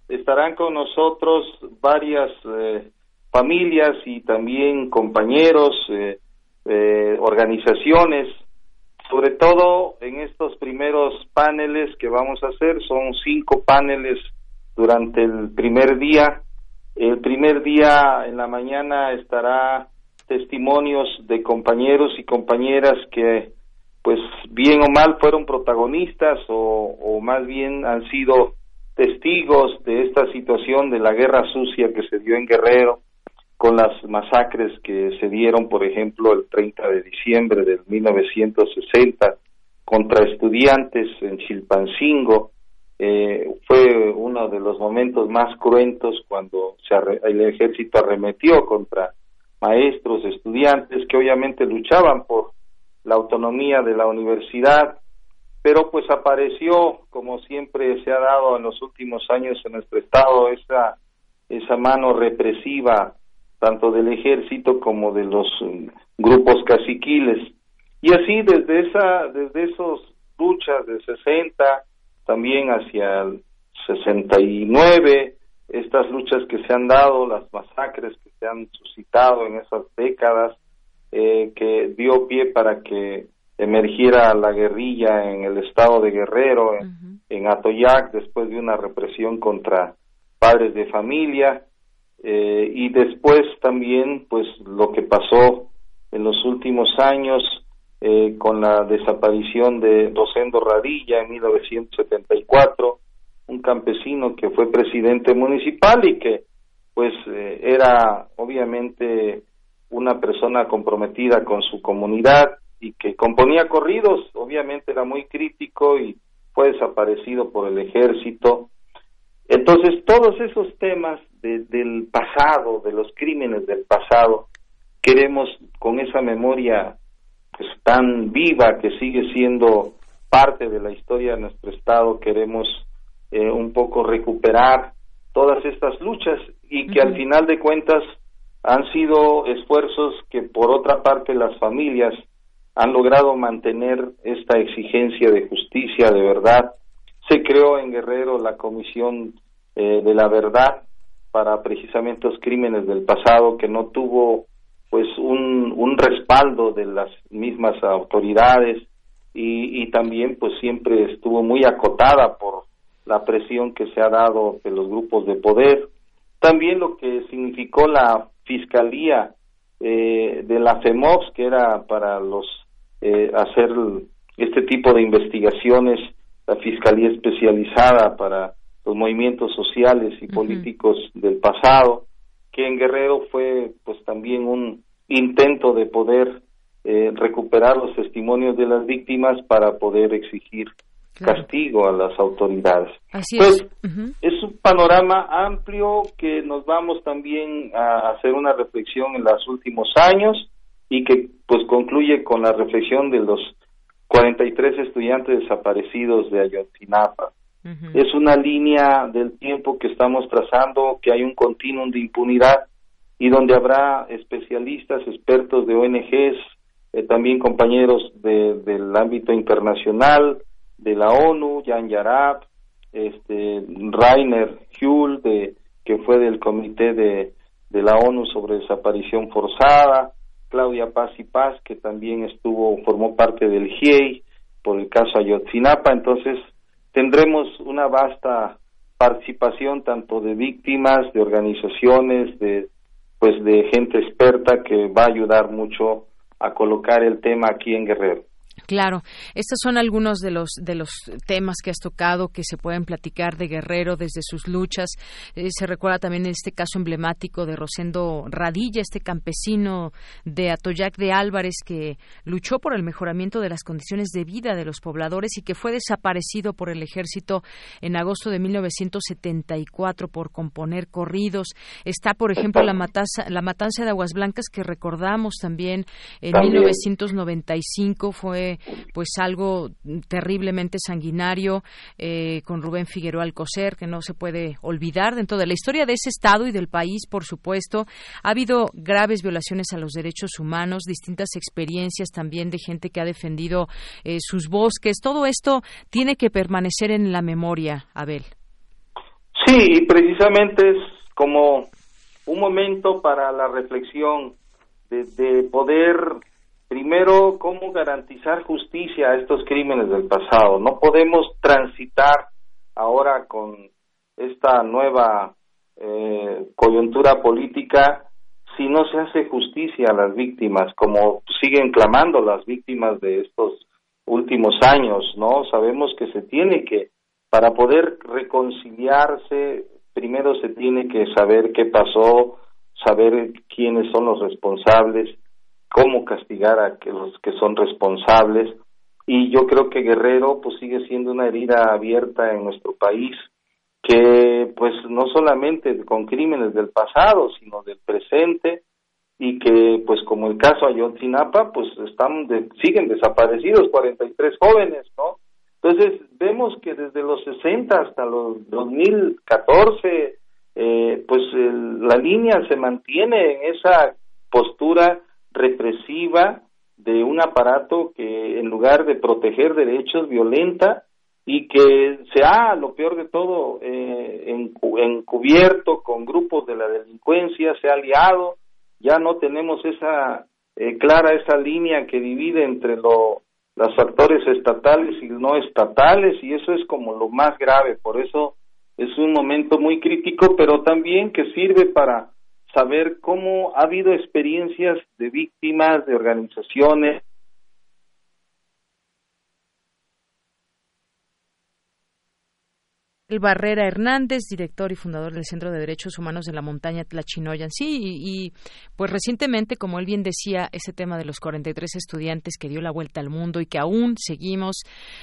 Estarán con nosotros varias eh, familias y también compañeros, eh, organizaciones, sobre todo en estos primeros paneles que vamos a hacer. Son cinco paneles durante el primer día. El primer día en la mañana estará testimonios de compañeros y compañeras que pues bien o mal fueron protagonistas o, más bien han sido testigos de esta situación de la guerra sucia que se dio en Guerrero con las masacres que se dieron, por ejemplo, el 30 de diciembre de 1960 contra estudiantes en Chilpancingo. Eh, fue uno de los momentos más cruentos cuando se el ejército arremetió contra maestros, estudiantes que obviamente luchaban por la autonomía de la universidad, pero pues apareció, como siempre se ha dado en los últimos años en nuestro estado, esa, esa mano represiva tanto del ejército como de los mm, grupos caciquiles. Y así desde esa, desde esos luchas de 60, también hacia el 69, estas luchas que se han dado, las masacres que se han suscitado en esas décadas, eh, que dio pie para que emergiera la guerrilla en el estado de Guerrero, en, Atoyac, después de una represión contra padres de familia, eh, y después también, pues, lo que pasó en los últimos años eh, con la desaparición de Rosendo Radilla en 1974, un campesino que fue presidente municipal y que, pues, era obviamente una persona comprometida con su comunidad y que componía corridos, obviamente era muy crítico y fue desaparecido por el ejército. Entonces, todos esos temas del pasado, de los crímenes del pasado, queremos con esa memoria pues, tan viva que sigue siendo parte de la historia de nuestro Estado, queremos eh, un poco recuperar todas estas luchas y que al final de cuentas han sido esfuerzos que por otra parte las familias han logrado mantener esta exigencia de justicia, de verdad. Se creó en Guerrero la Comisión eh, de la Verdad para precisamente los crímenes del pasado que no tuvo pues un, un respaldo de las mismas autoridades y, y también pues siempre estuvo muy acotada por la presión que se ha dado de los grupos de poder. También lo que significó la fiscalía eh, de la FEMOX, que era para los eh, hacer este tipo de investigaciones, la fiscalía especializada para los movimientos sociales y políticos del pasado, que en Guerrero fue pues también un intento de poder eh, recuperar los testimonios de las víctimas para poder exigir castigo a las autoridades. Así pues, es. un panorama amplio que nos vamos también a hacer una reflexión en los últimos años y que pues concluye con la reflexión de los 43 estudiantes desaparecidos de Ayotzinapa. Es una línea del tiempo que estamos trazando, que hay un continuum de impunidad y donde habrá especialistas, expertos de ONGs, eh, también compañeros del ámbito internacional, de la ONU, Jan Yarab, este, Rainer Hull, de, que fue del Comité de, de la ONU sobre desaparición forzada, Claudia Paz y Paz, que también estuvo, formó parte del GIEI por el caso Ayotzinapa, entonces tendremos una vasta participación tanto de víctimas, de organizaciones, de pues de gente experta que va a ayudar mucho a colocar el tema aquí en Guerrero. Claro, estos son algunos de los de los temas que has tocado que se pueden platicar de Guerrero desde sus luchas. Eh, se recuerda también este caso emblemático de Rosendo Radilla, este campesino de Atoyac de Álvarez que luchó por el mejoramiento de las condiciones de vida de los pobladores y que fue desaparecido por el ejército en agosto de 1974 por componer corridos. Está, por ejemplo, la matanza, la matanza de Aguas Blancas que recordamos también en 1995 fue pues algo terriblemente sanguinario eh, con Rubén Figueroa Alcocer que no se puede olvidar dentro de la historia de ese estado y del país por supuesto. Ha habido graves violaciones a los derechos humanos distintas experiencias también de gente que ha defendido eh, sus bosques. Todo esto tiene que permanecer en la memoria Abel. Sí precisamente es como un momento para la reflexión de poder Primero, ¿cómo garantizar justicia a estos crímenes del pasado? No podemos transitar ahora con esta nueva eh, coyuntura política si no se hace justicia a las víctimas, como siguen clamando las víctimas de estos últimos años, ¿no? Sabemos que se tiene que, para poder reconciliarse, primero se tiene que saber qué pasó, saber quiénes son los responsables, cómo castigar a los que son responsables, y yo creo que Guerrero pues sigue siendo una herida abierta en nuestro país que pues no solamente con crímenes del pasado sino del presente y que pues como el caso Ayotzinapa pues están siguen desaparecidos 43 jóvenes no entonces vemos que desde los 60 hasta los 2014 eh, pues la línea se mantiene en esa postura represiva de un aparato que en lugar de proteger derechos violenta y que se ha, lo peor de todo, eh, encubierto con grupos de la delincuencia, se ha aliado, ya no tenemos esa eh, clara esa línea que divide entre lo, los actores estatales y no estatales y eso es como lo más grave, por eso es un momento muy crítico, pero también que sirve para saber cómo ha habido experiencias de víctimas, de organizaciones, El Barrera Hernández, director y fundador del Centro de Derechos Humanos de la Montaña Tlachinoyan. Sí, y, pues recientemente, como él bien decía, ese tema de los 43 estudiantes que dio la vuelta al mundo y que aún seguimos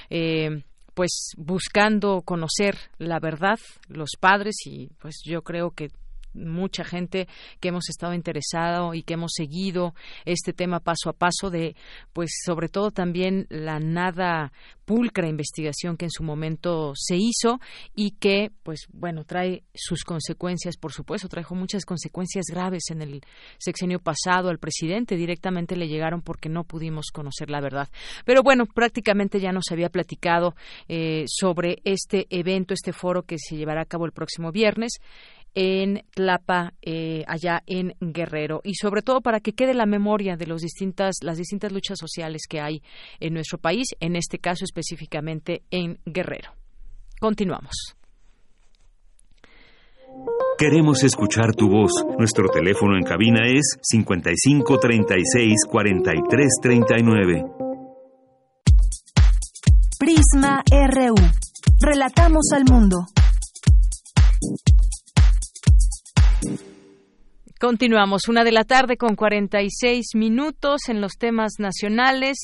eh, pues buscando conocer la verdad, los padres, y pues yo creo que mucha gente que hemos estado interesado y que hemos seguido este tema paso a paso de, pues sobre todo también la nada pulcra investigación que en su momento se hizo y que, pues bueno, trae sus consecuencias, por supuesto, trajo muchas consecuencias graves en el sexenio pasado al presidente, directamente le llegaron porque no pudimos conocer la verdad. Pero bueno, prácticamente ya nos había platicado eh, sobre este evento, este foro que se llevará a cabo el próximo viernes en Tlapa, eh, allá en Guerrero, y sobre todo para que quede la memoria de los distintas, las distintas luchas sociales que hay en nuestro país, en este caso específicamente en Guerrero. Continuamos. Queremos escuchar tu voz. Nuestro teléfono en cabina es 55 36 43 39. Prisma RU. Relatamos al mundo. Continuamos, una de la tarde con 46 minutos en los temas nacionales.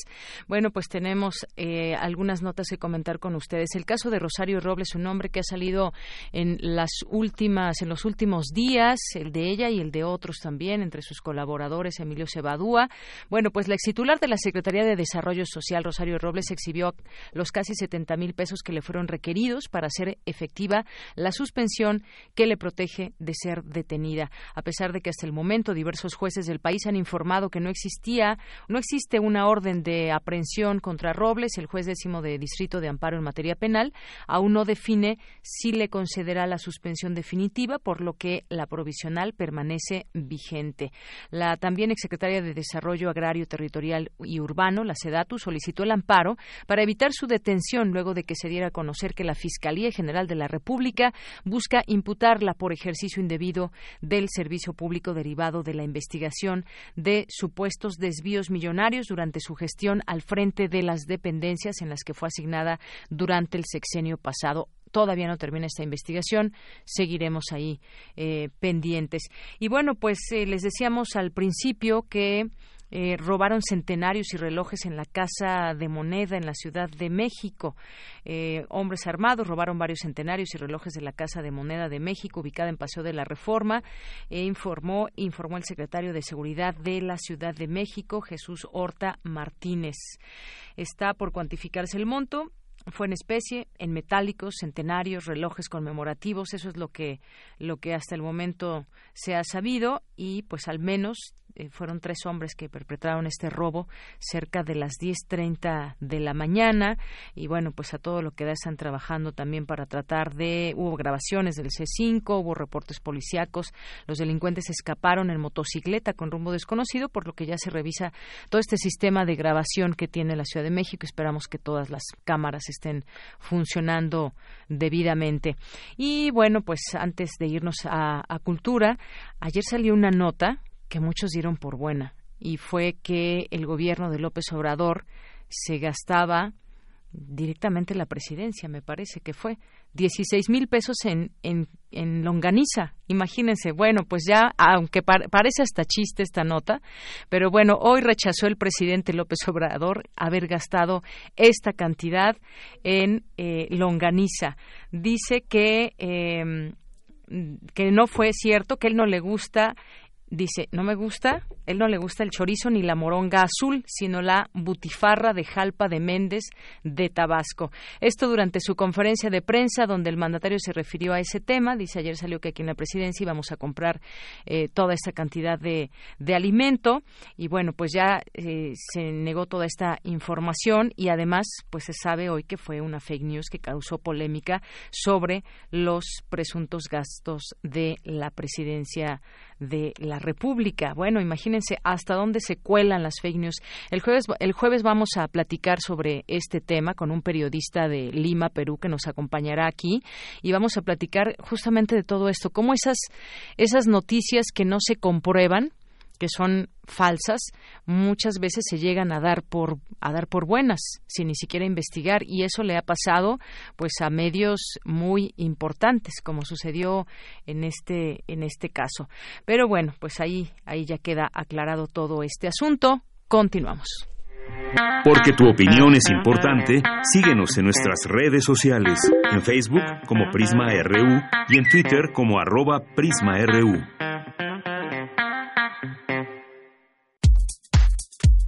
Bueno, pues tenemos eh, algunas notas que comentar con ustedes. El caso de Rosario Robles, un hombre que ha salido en las últimas, en los últimos días, el de ella y el de otros también, entre sus colaboradores, Emilio Cebadúa. Bueno, pues la ex titular de la Secretaría de Desarrollo Social, Rosario Robles, exhibió los casi 70 mil pesos que le fueron requeridos para hacer efectiva la suspensión que le protege de ser detenida, a pesar de que hasta el momento diversos jueces del país han informado que no existía, no existe una orden de aprehensión contra Robles, el juez décimo de Distrito de Amparo en materia penal, aún no define si le concederá la suspensión definitiva, por lo que la provisional permanece vigente. La también exsecretaria de Desarrollo Agrario, Territorial y Urbano, la SEDATU, solicitó el amparo para evitar su detención luego de que se diera a conocer que la Fiscalía General de la República busca imputarla por ejercicio indebido del servicio público derivado de la investigación de supuestos desvíos millonarios durante su gestión al frente de las dependencias en las que fue asignada durante el sexenio pasado todavía no termina esta investigación, seguiremos ahí eh, pendientes. Y bueno, pues eh, les decíamos al principio que eh, robaron centenarios y relojes en la Casa de Moneda en la Ciudad de México. Eh, hombres armados robaron varios centenarios y relojes de la Casa de Moneda de México, ubicada en Paseo de la Reforma, e informó, informó el secretario de Seguridad de la Ciudad de México, Jesús Horta Martínez. Está por cuantificarse el monto fue en especie, en metálicos, centenarios, relojes conmemorativos, eso es lo que lo que hasta el momento se ha sabido y pues al menos eh, fueron tres hombres que perpetraron este robo cerca de las 10.30 de la mañana y bueno, pues a todo lo que da están trabajando también para tratar de hubo grabaciones del C5, hubo reportes policíacos, los delincuentes escaparon en motocicleta con rumbo desconocido, por lo que ya se revisa todo este sistema de grabación que tiene la Ciudad de México, esperamos que todas las cámaras estén funcionando debidamente. Y bueno, pues antes de irnos a, a cultura, ayer salió una nota que muchos dieron por buena y fue que el gobierno de López Obrador se gastaba directamente la presidencia, me parece que fue 16 mil pesos en, en, en, longaniza. Imagínense, bueno, pues ya, aunque parece hasta chiste esta nota, pero bueno, hoy rechazó el presidente López Obrador haber gastado esta cantidad en eh, longaniza. Dice que eh, que no fue cierto, que él no le gusta dice, no me gusta, él no le gusta el chorizo ni la moronga azul, sino la butifarra de Jalpa de Méndez de Tabasco. Esto durante su conferencia de prensa, donde el mandatario se refirió a ese tema. Dice, ayer salió que aquí en la presidencia íbamos a comprar eh, toda esta cantidad de, de, alimento. Y bueno, pues ya eh, se negó toda esta información y además, pues se sabe hoy que fue una fake news que causó polémica sobre los presuntos gastos de la presidencia de la República. Bueno, imagínense hasta dónde se cuelan las fake news. El jueves, el jueves vamos a platicar sobre este tema con un periodista de Lima, Perú, que nos acompañará aquí y vamos a platicar justamente de todo esto, cómo esas, esas noticias que no se comprueban, que son falsas muchas veces se llegan a dar por a dar por buenas sin ni siquiera investigar. Y eso le ha pasado pues a medios muy importantes como sucedió en este en este caso. Pero bueno pues ahí ahí ya queda aclarado todo este asunto. Continuamos. Porque tu opinión es importante, síguenos en nuestras redes sociales, en Facebook como Prisma RU y en Twitter como arroba PrismaRU.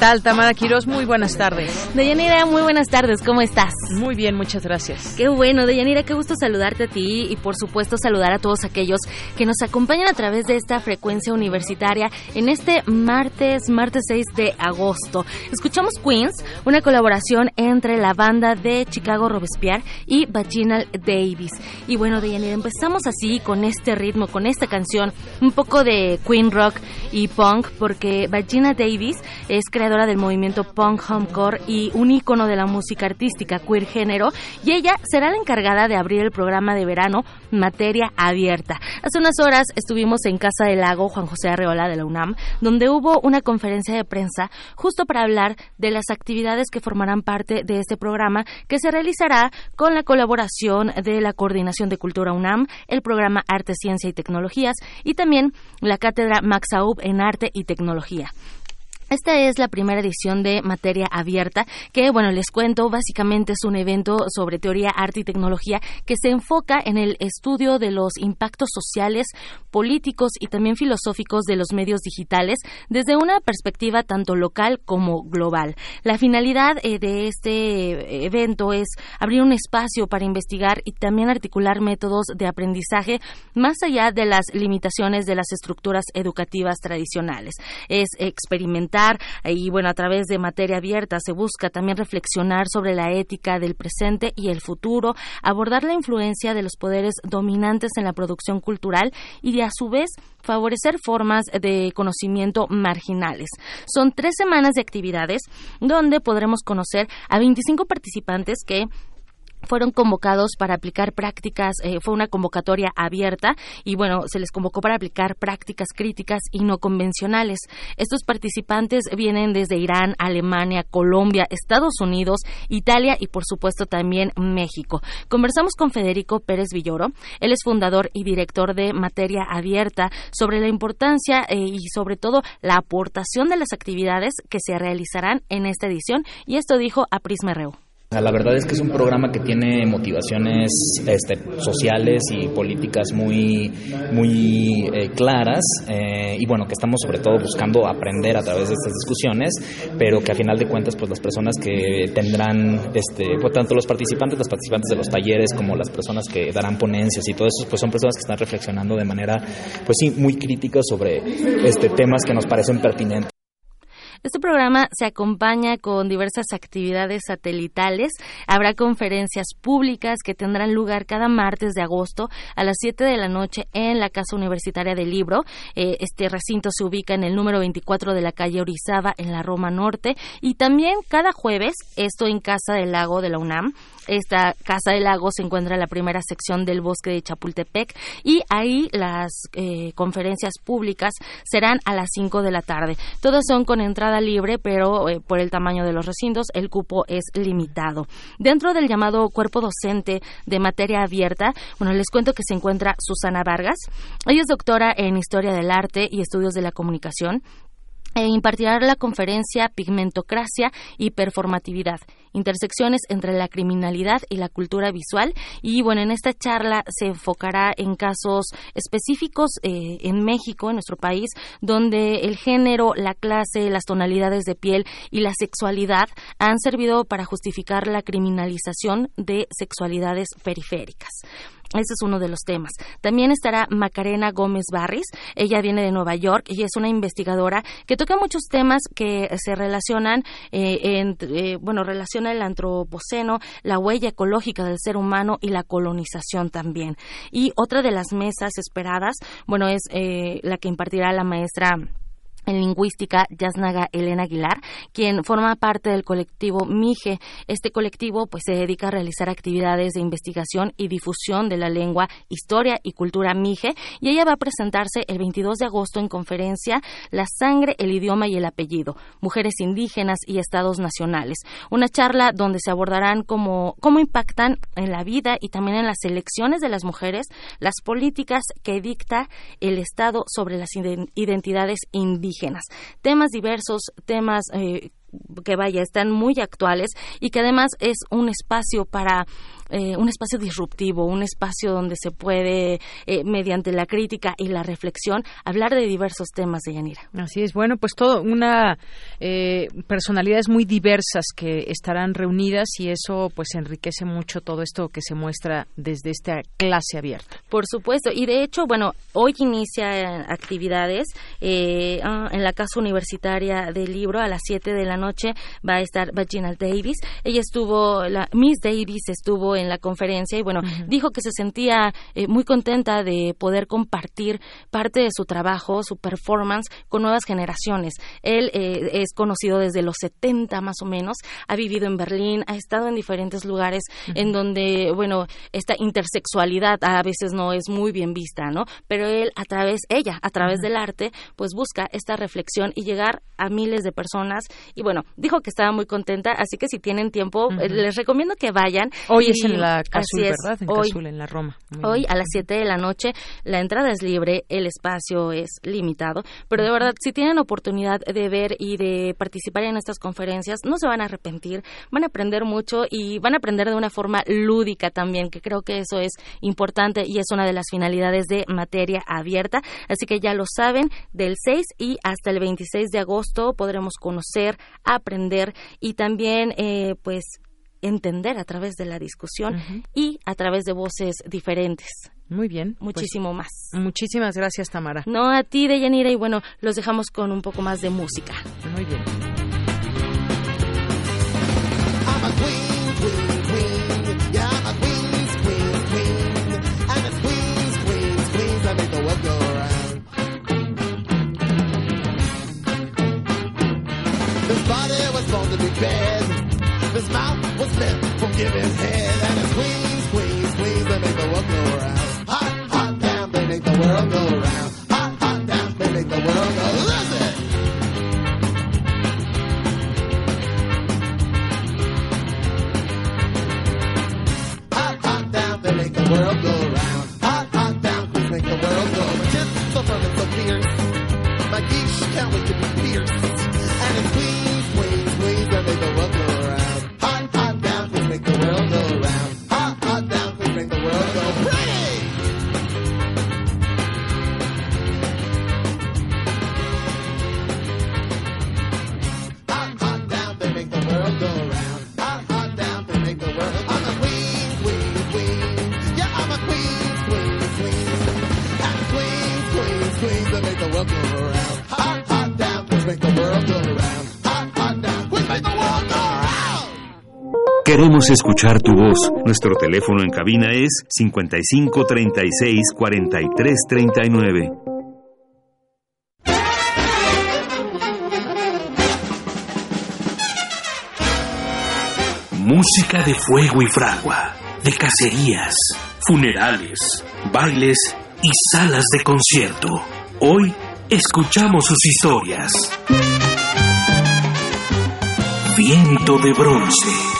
Tal, Tamara Quiroz? Muy buenas tardes. Deyanira, muy buenas tardes. ¿Cómo estás? Muy bien, muchas gracias. Qué bueno, Deyanira, qué gusto saludarte a ti y por supuesto saludar a todos aquellos que nos acompañan a través de esta frecuencia universitaria en este martes, martes 6 de agosto. Escuchamos Queens, una colaboración entre la banda de Chicago Robespierre y Vaginal Davis. Y bueno, Deyanira, empezamos así con este ritmo, con esta canción, un poco de Queen Rock y punk, porque Vaginal Davis es creadora del movimiento punk homecore y un ícono de la música artística queer género, y ella será la encargada de abrir el programa de verano Materia Abierta. Hace unas horas estuvimos en Casa del Lago Juan José Arreola de la UNAM, donde hubo una conferencia de prensa justo para hablar de las actividades que formarán parte de este programa que se realizará con la colaboración de la Coordinación de Cultura UNAM, el programa Arte, Ciencia y Tecnologías y también la Cátedra Max Aub en Arte y Tecnología. Esta es la primera edición de Materia Abierta, que, bueno, les cuento, básicamente es un evento sobre teoría, arte y tecnología que se enfoca en el estudio de los impactos sociales, políticos y también filosóficos de los medios digitales desde una perspectiva tanto local como global. La finalidad eh, de este evento es abrir un espacio para investigar y también articular métodos de aprendizaje más allá de las limitaciones de las estructuras educativas tradicionales. Es experimentar y bueno, a través de materia abierta se busca también reflexionar sobre la ética del presente y el futuro, abordar la influencia de los poderes dominantes en la producción cultural y de a su vez favorecer formas de conocimiento marginales. Son tres semanas de actividades donde podremos conocer a 25 participantes que fueron convocados para aplicar prácticas, eh, fue una convocatoria abierta y bueno, se les convocó para aplicar prácticas críticas y no convencionales. Estos participantes vienen desde Irán, Alemania, Colombia, Estados Unidos, Italia y por supuesto también México. Conversamos con Federico Pérez Villoro, él es fundador y director de Materia Abierta sobre la importancia eh, y sobre todo la aportación de las actividades que se realizarán en esta edición y esto dijo a Prisma Reu La verdad es que es un programa que tiene motivaciones este, sociales y políticas muy, muy eh, claras eh, y bueno, que estamos sobre todo buscando aprender a través de estas discusiones, pero que a final de cuentas pues las personas que tendrán, este, pues, tanto los participantes, los participantes de los talleres como las personas que darán ponencias y todo eso, pues son personas que están reflexionando de manera pues sí, muy crítica sobre este, temas que nos parecen pertinentes. Este programa se acompaña con diversas actividades satelitales. Habrá conferencias públicas que tendrán lugar cada martes de agosto a las 7 de la noche en la Casa Universitaria del Libro. Eh, este recinto se ubica en el número 24 de la calle Orizaba, en la Roma Norte. Y también cada jueves, esto en Casa del Lago de la UNAM, esta Casa del Lago se encuentra en la primera sección del bosque de Chapultepec y ahí las eh, conferencias públicas serán a las 5 de la tarde. Todas son con entrada libre, pero eh, por el tamaño de los recintos el cupo es limitado. Dentro del llamado cuerpo docente de materia abierta, bueno, les cuento que se encuentra Susana Vargas. Ella es doctora en Historia del Arte y Estudios de la Comunicación e impartirá la conferencia Pigmentocracia y Performatividad intersecciones entre la criminalidad y la cultura visual. Y bueno, en esta charla se enfocará en casos específicos eh, en México, en nuestro país, donde el género, la clase, las tonalidades de piel y la sexualidad han servido para justificar la criminalización de sexualidades periféricas. Ese es uno de los temas. También estará Macarena Gómez Barris. Ella viene de Nueva York y es una investigadora que toca muchos temas que se relacionan, eh, eh, bueno, relaciona el antropoceno, la huella ecológica del ser humano y la colonización también. Y otra de las mesas esperadas, bueno, es eh, la que impartirá la maestra en lingüística Yasnaga Elena Aguilar, quien forma parte del colectivo MIGE. Este colectivo pues se dedica a realizar actividades de investigación y difusión de la lengua, historia y cultura MIGE y ella va a presentarse el 22 de agosto en conferencia La sangre, el idioma y el apellido, mujeres indígenas y estados nacionales. Una charla donde se abordarán cómo, cómo impactan en la vida y también en las elecciones de las mujeres las políticas que dicta el Estado sobre las identidades indígenas Temas diversos, temas eh, que vaya, están muy actuales y que además es un espacio para eh, un espacio disruptivo, un espacio donde se puede, eh, mediante la crítica y la reflexión, hablar de diversos temas de Yanira. Así es, bueno, pues todo, una eh, personalidades muy diversas que estarán reunidas y eso pues enriquece mucho todo esto que se muestra desde esta clase abierta. Por supuesto, y de hecho, bueno, hoy inicia actividades ah, en la Casa Universitaria del Libro a las 7 de la noche va a estar Vaginal Davis. Ella estuvo, la Miss Davis estuvo en la conferencia y bueno, dijo que se sentía eh, muy contenta de poder compartir parte de su trabajo, su performance con nuevas generaciones. Él eh, es conocido desde los 70 más o menos, ha vivido en Berlín, ha estado en diferentes lugares en donde, bueno, esta intersexualidad a veces no es muy bien vista, ¿no? Pero él a través, ella, a través del arte, pues busca esta reflexión y llegar a miles de personas y bueno, dijo que estaba muy contenta, así que si tienen tiempo, les recomiendo que vayan. Hoy es en la Casul, ¿verdad? En hoy, en la Roma. hoy a las 7 de la noche la entrada es libre, el espacio es limitado, pero de verdad, si tienen oportunidad de ver y de participar en estas conferencias, no se van a arrepentir, van a aprender mucho y van a aprender de una forma lúdica también, que creo que eso es importante y es una de las finalidades de materia abierta. Así que ya lo saben, del 6 y hasta el 26 de agosto podremos conocer, aprender y también, eh, pues, entender a través de la discusión y a través de voces diferentes. Muy bien. Pues Muchísimo más. Muchísimas gracias, Tamara. No, a ti, Deyanira, y bueno, los dejamos con un poco más de música. Muy bien. Giving head, and it squeeze, squeeze, squeeze, they make the world go round. Hot, hot, damn, they make the world go round. Hot, hot, damn, they make the world go. Listen. Hot, hot, damn, they make the world go round. Hot, hot, damn, they make the world go. Kids so firm and so fierce. My geeks can't wait to be fierce. Queremos escuchar tu voz. Nuestro teléfono en cabina es 55 36 43 39. Música de fuego y fragua, de cacerías, funerales, bailes y salas de concierto. Hoy escuchamos sus historias. Viento de bronce.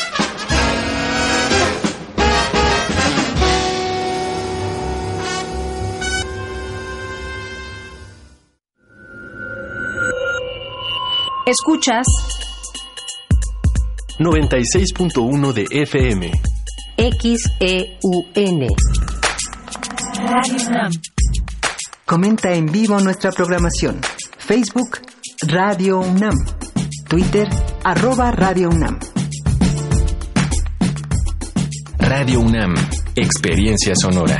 Escuchas 96.1 de FM. XEUN. Radio UNAM. Comenta en vivo nuestra programación. Facebook Radio UNAM. Twitter arroba Radio UNAM. Radio UNAM. Experiencia sonora.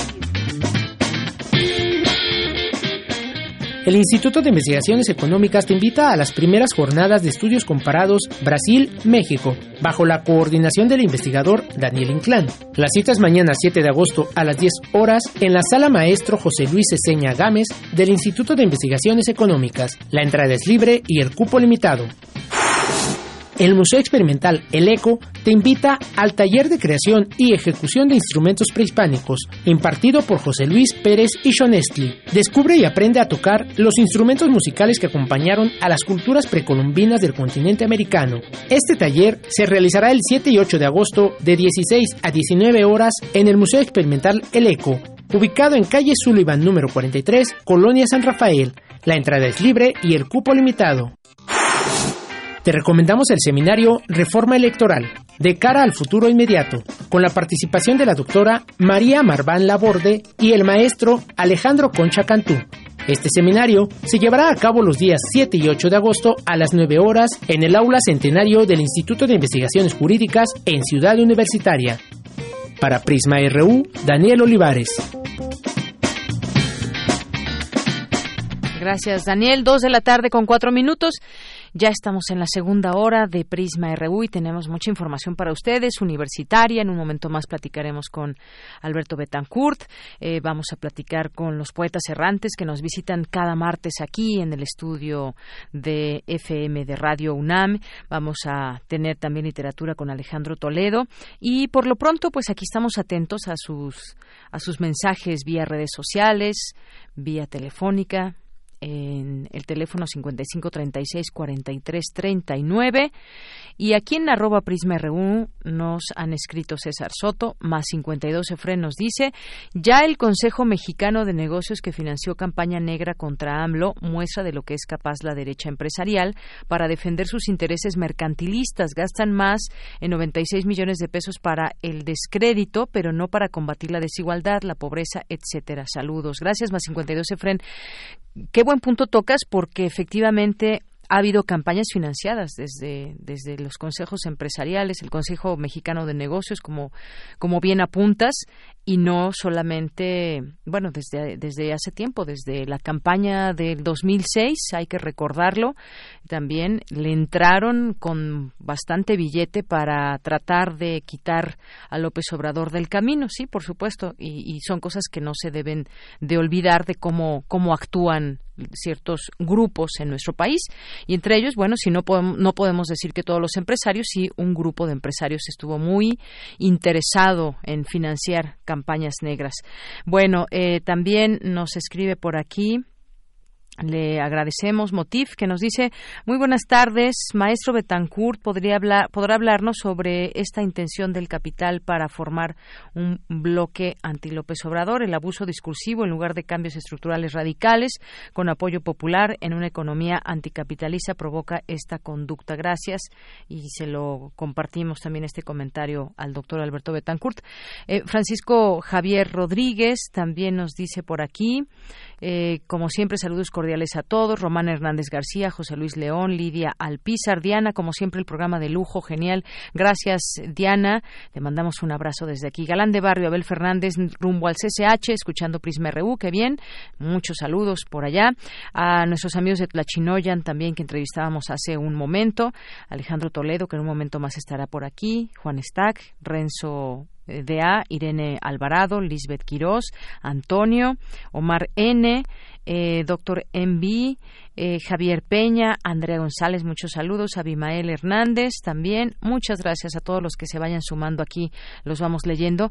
El Instituto de Investigaciones Económicas te invita a las primeras jornadas de estudios comparados Brasil-México, bajo la coordinación del investigador Daniel Inclán. La cita es mañana 7 de agosto a las 10 horas en la sala maestro José Luis Eseña Gámez del Instituto de Investigaciones Económicas. La entrada es libre y el cupo limitado. El Museo Experimental El Eco te invita al taller de creación y ejecución de instrumentos prehispánicos, impartido por José Luis Pérez y Shonestli. Descubre y aprende a tocar los instrumentos musicales que acompañaron a las culturas precolombinas del continente americano. Este taller se realizará el 7 y 8 de agosto de 16 a 19 horas en el Museo Experimental El Eco, ubicado en calle Sullivan número 43, Colonia San Rafael. La entrada es libre y el cupo limitado. Te recomendamos el seminario Reforma Electoral, de cara al futuro inmediato, con la participación de la doctora María Marván Laborde y el maestro Alejandro Concha Cantú. Este seminario se llevará a cabo los días 7 y 8 de agosto a las 9 horas en el aula centenario del Instituto de Investigaciones Jurídicas en Ciudad Universitaria. Para Prisma RU, Daniel Olivares. Gracias, Daniel. Dos de la tarde con cuatro minutos. Ya estamos en la segunda hora de Prisma RU y tenemos mucha información para ustedes, universitaria. En un momento más platicaremos con Alberto Betancourt. Eh, vamos a platicar con los poetas errantes que nos visitan cada martes aquí en el estudio de FM de Radio UNAM. Vamos a tener también literatura con Alejandro Toledo. Y por lo pronto, pues aquí estamos atentos a sus, a sus mensajes vía redes sociales, vía telefónica, en el teléfono 5536-4339 y aquí en arroba Prisma RU nos han escrito César Soto, más 52 Efren nos dice, ya el Consejo Mexicano de Negocios que financió campaña negra contra AMLO muestra de lo que es capaz la derecha empresarial para defender sus intereses mercantilistas. Gastan más en 96 millones de pesos para el descrédito, pero no para combatir la desigualdad, la pobreza, etcétera. Saludos. Gracias, más 52 Efren qué buen punto tocas porque efectivamente ha habido campañas financiadas desde, desde los consejos empresariales, el Consejo Mexicano de Negocios, como, como bien apuntas, y no solamente, bueno, desde, desde hace tiempo, desde la campaña del 2006, hay que recordarlo, también le entraron con bastante billete para tratar de quitar a López Obrador del camino, sí, por supuesto, y, y son cosas que no se deben de olvidar de cómo, cómo actúan ciertos grupos en nuestro país. Y entre ellos, bueno, si no podemos, no podemos decir que todos los empresarios, sí un grupo de empresarios estuvo muy interesado en financiar campañas negras. Bueno, eh, también nos escribe por aquí le agradecemos Motif que nos dice muy buenas tardes, maestro Betancourt, podría hablar, podrá hablarnos sobre esta intención del capital para formar un bloque anti López Obrador, el abuso discursivo en lugar de cambios estructurales radicales con apoyo popular en una economía anticapitalista provoca esta conducta. Gracias y se lo compartimos también este comentario al doctor Alberto Betancourt. Eh, Francisco Javier Rodríguez también nos dice por aquí eh, como siempre, saludos cordiales a todos. Román Hernández García, José Luis León, Lidia Alpizar, Diana, como siempre, el programa de lujo, genial. Gracias, Diana. Le mandamos un abrazo desde aquí. Galán de Barrio, Abel Fernández, rumbo al CCH, escuchando Prisma RU, qué bien. Muchos saludos por allá. A nuestros amigos de Tlachinoyan también, que entrevistábamos hace un momento. Alejandro Toledo, que en un momento más estará por aquí. Juan Stack, Renzo de A, Irene Alvarado, Lisbeth Quirós, Antonio, Omar N, eh, doctor Envi, eh, Javier Peña, Andrea González, muchos saludos, Abimael Hernández también, muchas gracias a todos los que se vayan sumando aquí, los vamos leyendo.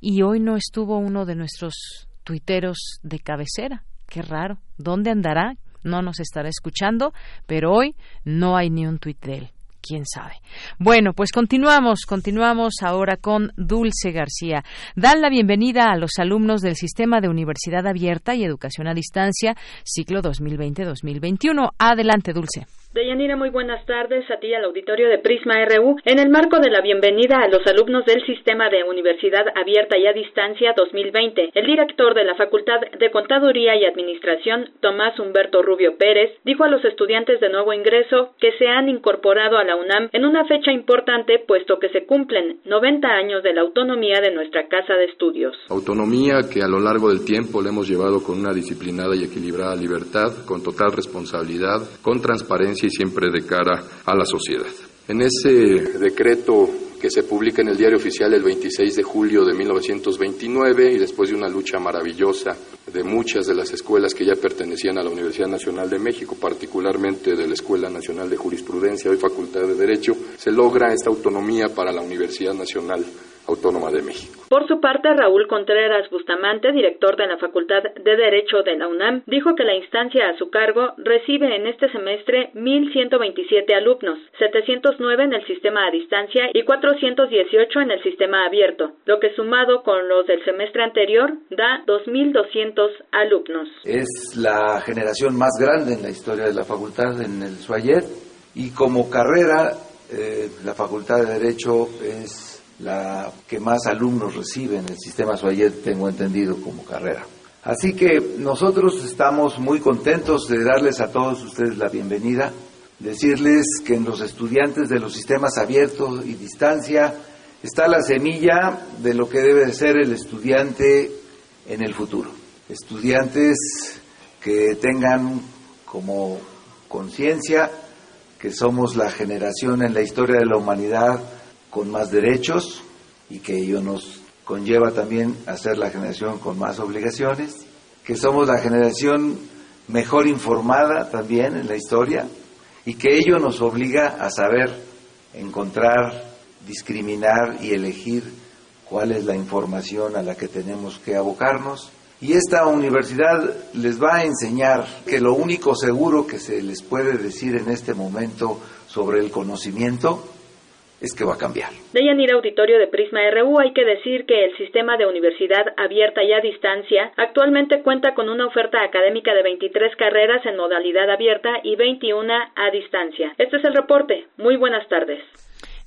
Y hoy no estuvo uno de nuestros tuiteros de cabecera, qué raro, ¿dónde andará? No nos estará escuchando, pero hoy no hay ni un tuit de él quién sabe. Bueno, pues continuamos, continuamos ahora con Dulce García. Dan la bienvenida a los alumnos del Sistema de Universidad Abierta y Educación a Distancia, ciclo 2020-2021. Adelante, Dulce. Deyanira, muy buenas tardes a ti al auditorio de Prisma RU. En el marco de la bienvenida a los alumnos del Sistema de Universidad Abierta y a Distancia 2020, el director de la Facultad de Contaduría y Administración, Tomás Humberto Rubio Pérez, dijo a los estudiantes de nuevo ingreso que se han incorporado a la UNAM en una fecha importante puesto que se cumplen 90 años de la autonomía de nuestra casa de estudios. Autonomía que a lo largo del tiempo le hemos llevado con una disciplinada y equilibrada libertad, con total responsabilidad, con transparencia y siempre de cara a la sociedad. En ese decreto que se publica en el Diario Oficial el 26 de julio de 1929 y después de una lucha maravillosa de muchas de las escuelas que ya pertenecían a la Universidad Nacional de México, particularmente de la Escuela Nacional de Jurisprudencia, hoy Facultad de Derecho, se logra esta autonomía para la Universidad Nacional Autónoma de México. Por su parte, Raúl Contreras Bustamante, director de la Facultad de Derecho de la UNAM, dijo que la instancia a su cargo recibe en este semestre 1.127 alumnos, 709 en el sistema a distancia y 418 en el sistema abierto, lo que sumado con los del semestre anterior da 2.200 alumnos. Es la generación más grande en la historia de la facultad en el SUAYET y como carrera eh, la Facultad de Derecho es la que más alumnos recibe en el sistema SUAYET, tengo entendido, como carrera. Así que nosotros estamos muy contentos de darles a todos ustedes la bienvenida, decirles que en los estudiantes de los sistemas abiertos y distancia está la semilla de lo que debe de ser el estudiante en el futuro. Estudiantes que tengan como conciencia que somos la generación en la historia de la humanidad con más derechos y que ello nos conlleva también a ser la generación con más obligaciones, que somos la generación mejor informada también en la historia y que ello nos obliga a saber encontrar, discriminar y elegir cuál es la información a la que tenemos que abocarnos. Y esta universidad les va a enseñar que lo único seguro que se les puede decir en este momento sobre el conocimiento es que va a cambiar. De Yanira Auditorio de Prisma RU hay que decir que el sistema de universidad abierta y a distancia actualmente cuenta con una oferta académica de 23 carreras en modalidad abierta y 21 a distancia. Este es el reporte. Muy buenas tardes.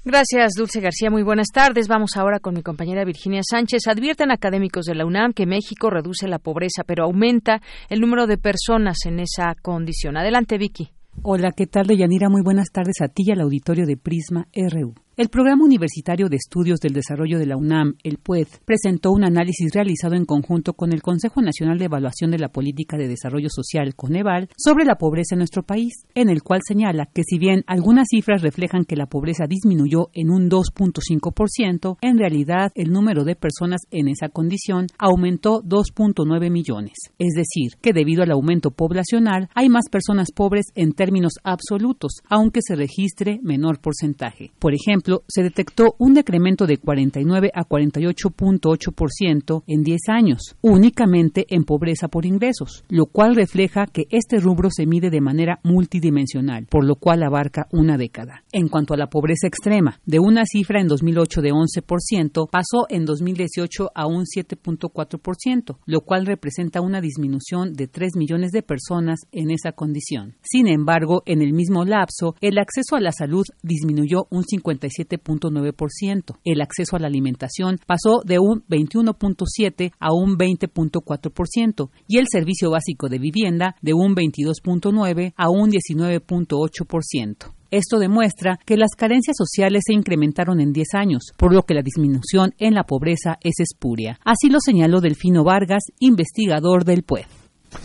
Gracias, Dulce García. Muy buenas tardes. Vamos ahora con mi compañera Virginia Sánchez. Advierten académicos de la UNAM que México reduce la pobreza, pero aumenta el número de personas en esa condición. Adelante, Vicky. Hola, ¿qué tal, Deyanira? Muy buenas tardes a ti y al auditorio de Prisma RU. El Programa Universitario de Estudios del Desarrollo de la UNAM, el PUED, presentó un análisis realizado en conjunto con el Consejo Nacional de Evaluación de la Política de Desarrollo Social, CONEVAL, sobre la pobreza en nuestro país, en el cual señala que si bien algunas cifras reflejan que la pobreza disminuyó en un 2.5%, en realidad el número de personas en esa condición aumentó 2.9 millones. Es decir, que debido al aumento poblacional hay más personas pobres en términos absolutos, aunque se registre menor porcentaje. Por ejemplo, se detectó un decremento de 49 a 48.8% en 10 años, únicamente en pobreza por ingresos, lo cual refleja que este rubro se mide de manera multidimensional, por lo cual abarca una década. En cuanto a la pobreza extrema, de una cifra en 2008 de 11%, pasó en 2018 a un 7.4%, lo cual representa una disminución de 3 millones de personas en esa condición. Sin embargo, en el mismo lapso, el acceso a la salud disminuyó un 55 7.9%. El acceso a la alimentación pasó de un 21.7 a un 20.4% y el servicio básico de vivienda de un 22.9 a un 19.8%. Esto demuestra que las carencias sociales se incrementaron en 10 años, por lo que la disminución en la pobreza es espuria. Así lo señaló Delfino Vargas, investigador del PUED.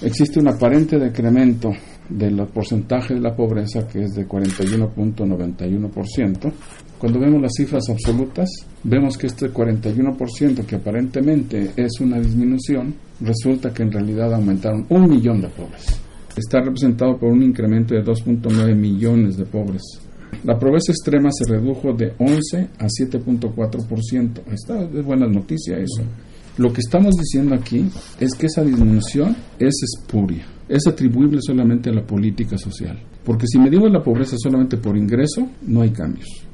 Existe un aparente decremento del porcentaje de la pobreza que es de 41.91%, cuando vemos las cifras absolutas, vemos que este 41% que aparentemente es una disminución, resulta que en realidad aumentaron un millón de pobres. Está representado por un incremento de 2.9 millones de pobres. La pobreza extrema se redujo de 11 a 7.4%. Esta es buena noticia eso. Lo que estamos diciendo aquí es que esa disminución es espuria, es atribuible solamente a la política social. Porque si medimos la pobreza solamente por ingreso, no hay cambios.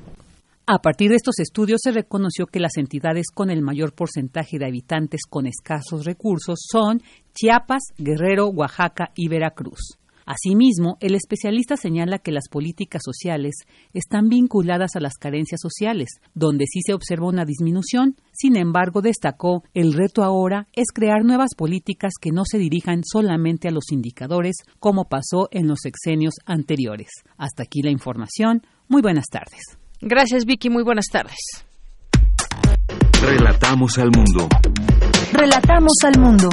A partir de estos estudios se reconoció que las entidades con el mayor porcentaje de habitantes con escasos recursos son Chiapas, Guerrero, Oaxaca y Veracruz. Asimismo, el especialista señala que las políticas sociales están vinculadas a las carencias sociales, donde sí se observa una disminución. Sin embargo, destacó, el reto ahora es crear nuevas políticas que no se dirijan solamente a los indicadores, como pasó en los sexenios anteriores. Hasta aquí la información. Muy buenas tardes. Gracias, Vicky. Muy buenas tardes. Relatamos al mundo. Relatamos al mundo.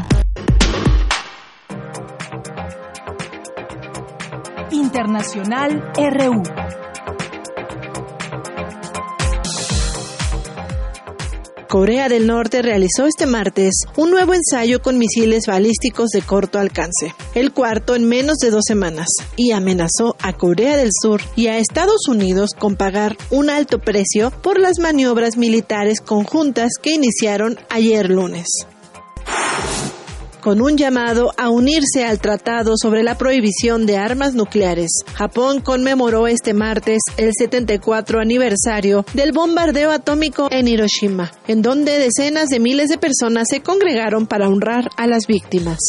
Internacional RU. Corea del Norte realizó este martes un nuevo ensayo con misiles balísticos de corto alcance, el cuarto en menos de dos semanas, y amenazó a Corea del Sur y a Estados Unidos con pagar un alto precio por las maniobras militares conjuntas que iniciaron ayer lunes con un llamado a unirse al Tratado sobre la Prohibición de Armas Nucleares. Japón conmemoró este martes el 74 aniversario del bombardeo atómico en Hiroshima, en donde decenas de miles de personas se congregaron para honrar a las víctimas.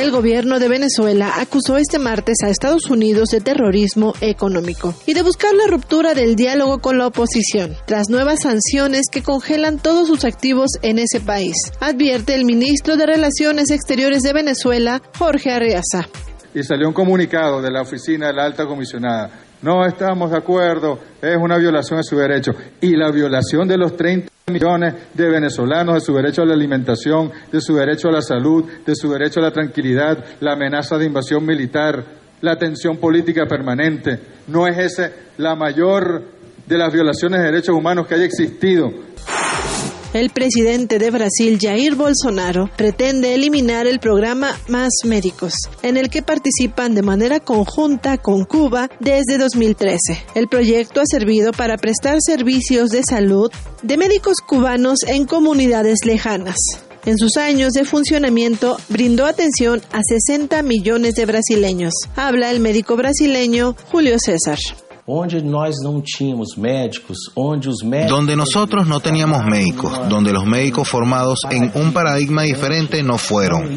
El gobierno de Venezuela acusó este martes a Estados Unidos de terrorismo económico y de buscar la ruptura del diálogo con la oposición, tras nuevas sanciones que congelan todos sus activos en ese país, advierte el ministro de Relaciones Exteriores de Venezuela, Jorge Arriaza. Y salió un comunicado de la oficina de la alta comisionada. No estamos de acuerdo, es una violación de su derecho. Y la violación de los 30 millones de venezolanos, de su derecho a la alimentación, de su derecho a la salud, de su derecho a la tranquilidad, la amenaza de invasión militar, la tensión política permanente. ¿No es esa la mayor de las violaciones de derechos humanos que haya existido? El presidente de Brasil, Jair Bolsonaro, pretende eliminar el programa Más Médicos, en el que participan de manera conjunta con Cuba desde 2013. El proyecto ha servido para prestar servicios de salud de médicos cubanos en comunidades lejanas. En sus años de funcionamiento brindó atención a 60 millones de brasileños. Habla el médico brasileño Julio César. Donde nosotros no teníamos médicos, donde los médicos formados en un paradigma diferente no fueron.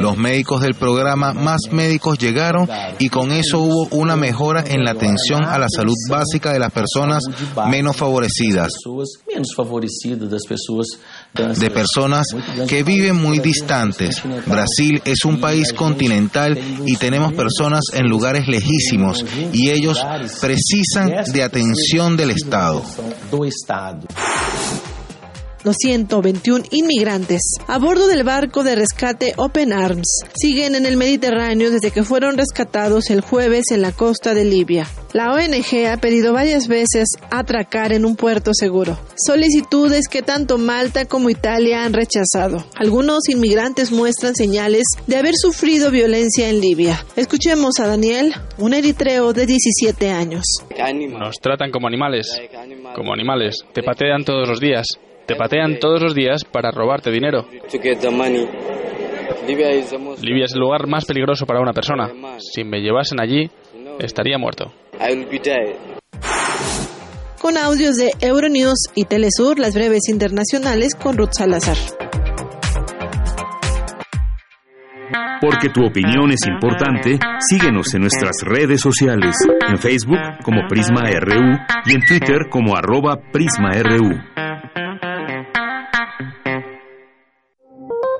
Los médicos del programa Más Médicos llegaron y con eso hubo una mejora en la atención a la salud básica de las personas menos favorecidas, de personas que viven muy distantes. Brasil es un país continental y tenemos personas en lugares lejísimos y ellos precisan de atención del Estado. Los 121 inmigrantes a bordo del barco de rescate Open Arms siguen en el Mediterráneo desde que fueron rescatados el jueves en la costa de Libia. La ONG ha pedido varias veces atracar en un puerto seguro, solicitudes que tanto Malta como Italia han rechazado. Algunos inmigrantes muestran señales de haber sufrido violencia en Libia. Escuchemos a Daniel, un eritreo de 17 años. Nos tratan como animales, como animales, te patean todos los días. Te patean todos los días para robarte dinero. Libia es el lugar más peligroso para una persona. Si me llevasen allí, estaría muerto. Con audios de Euronews y Telesur, las breves internacionales con Ruth Salazar. Porque tu opinión es importante, síguenos en nuestras redes sociales, en Facebook como Prisma RU y en Twitter como arroba PrismaRU.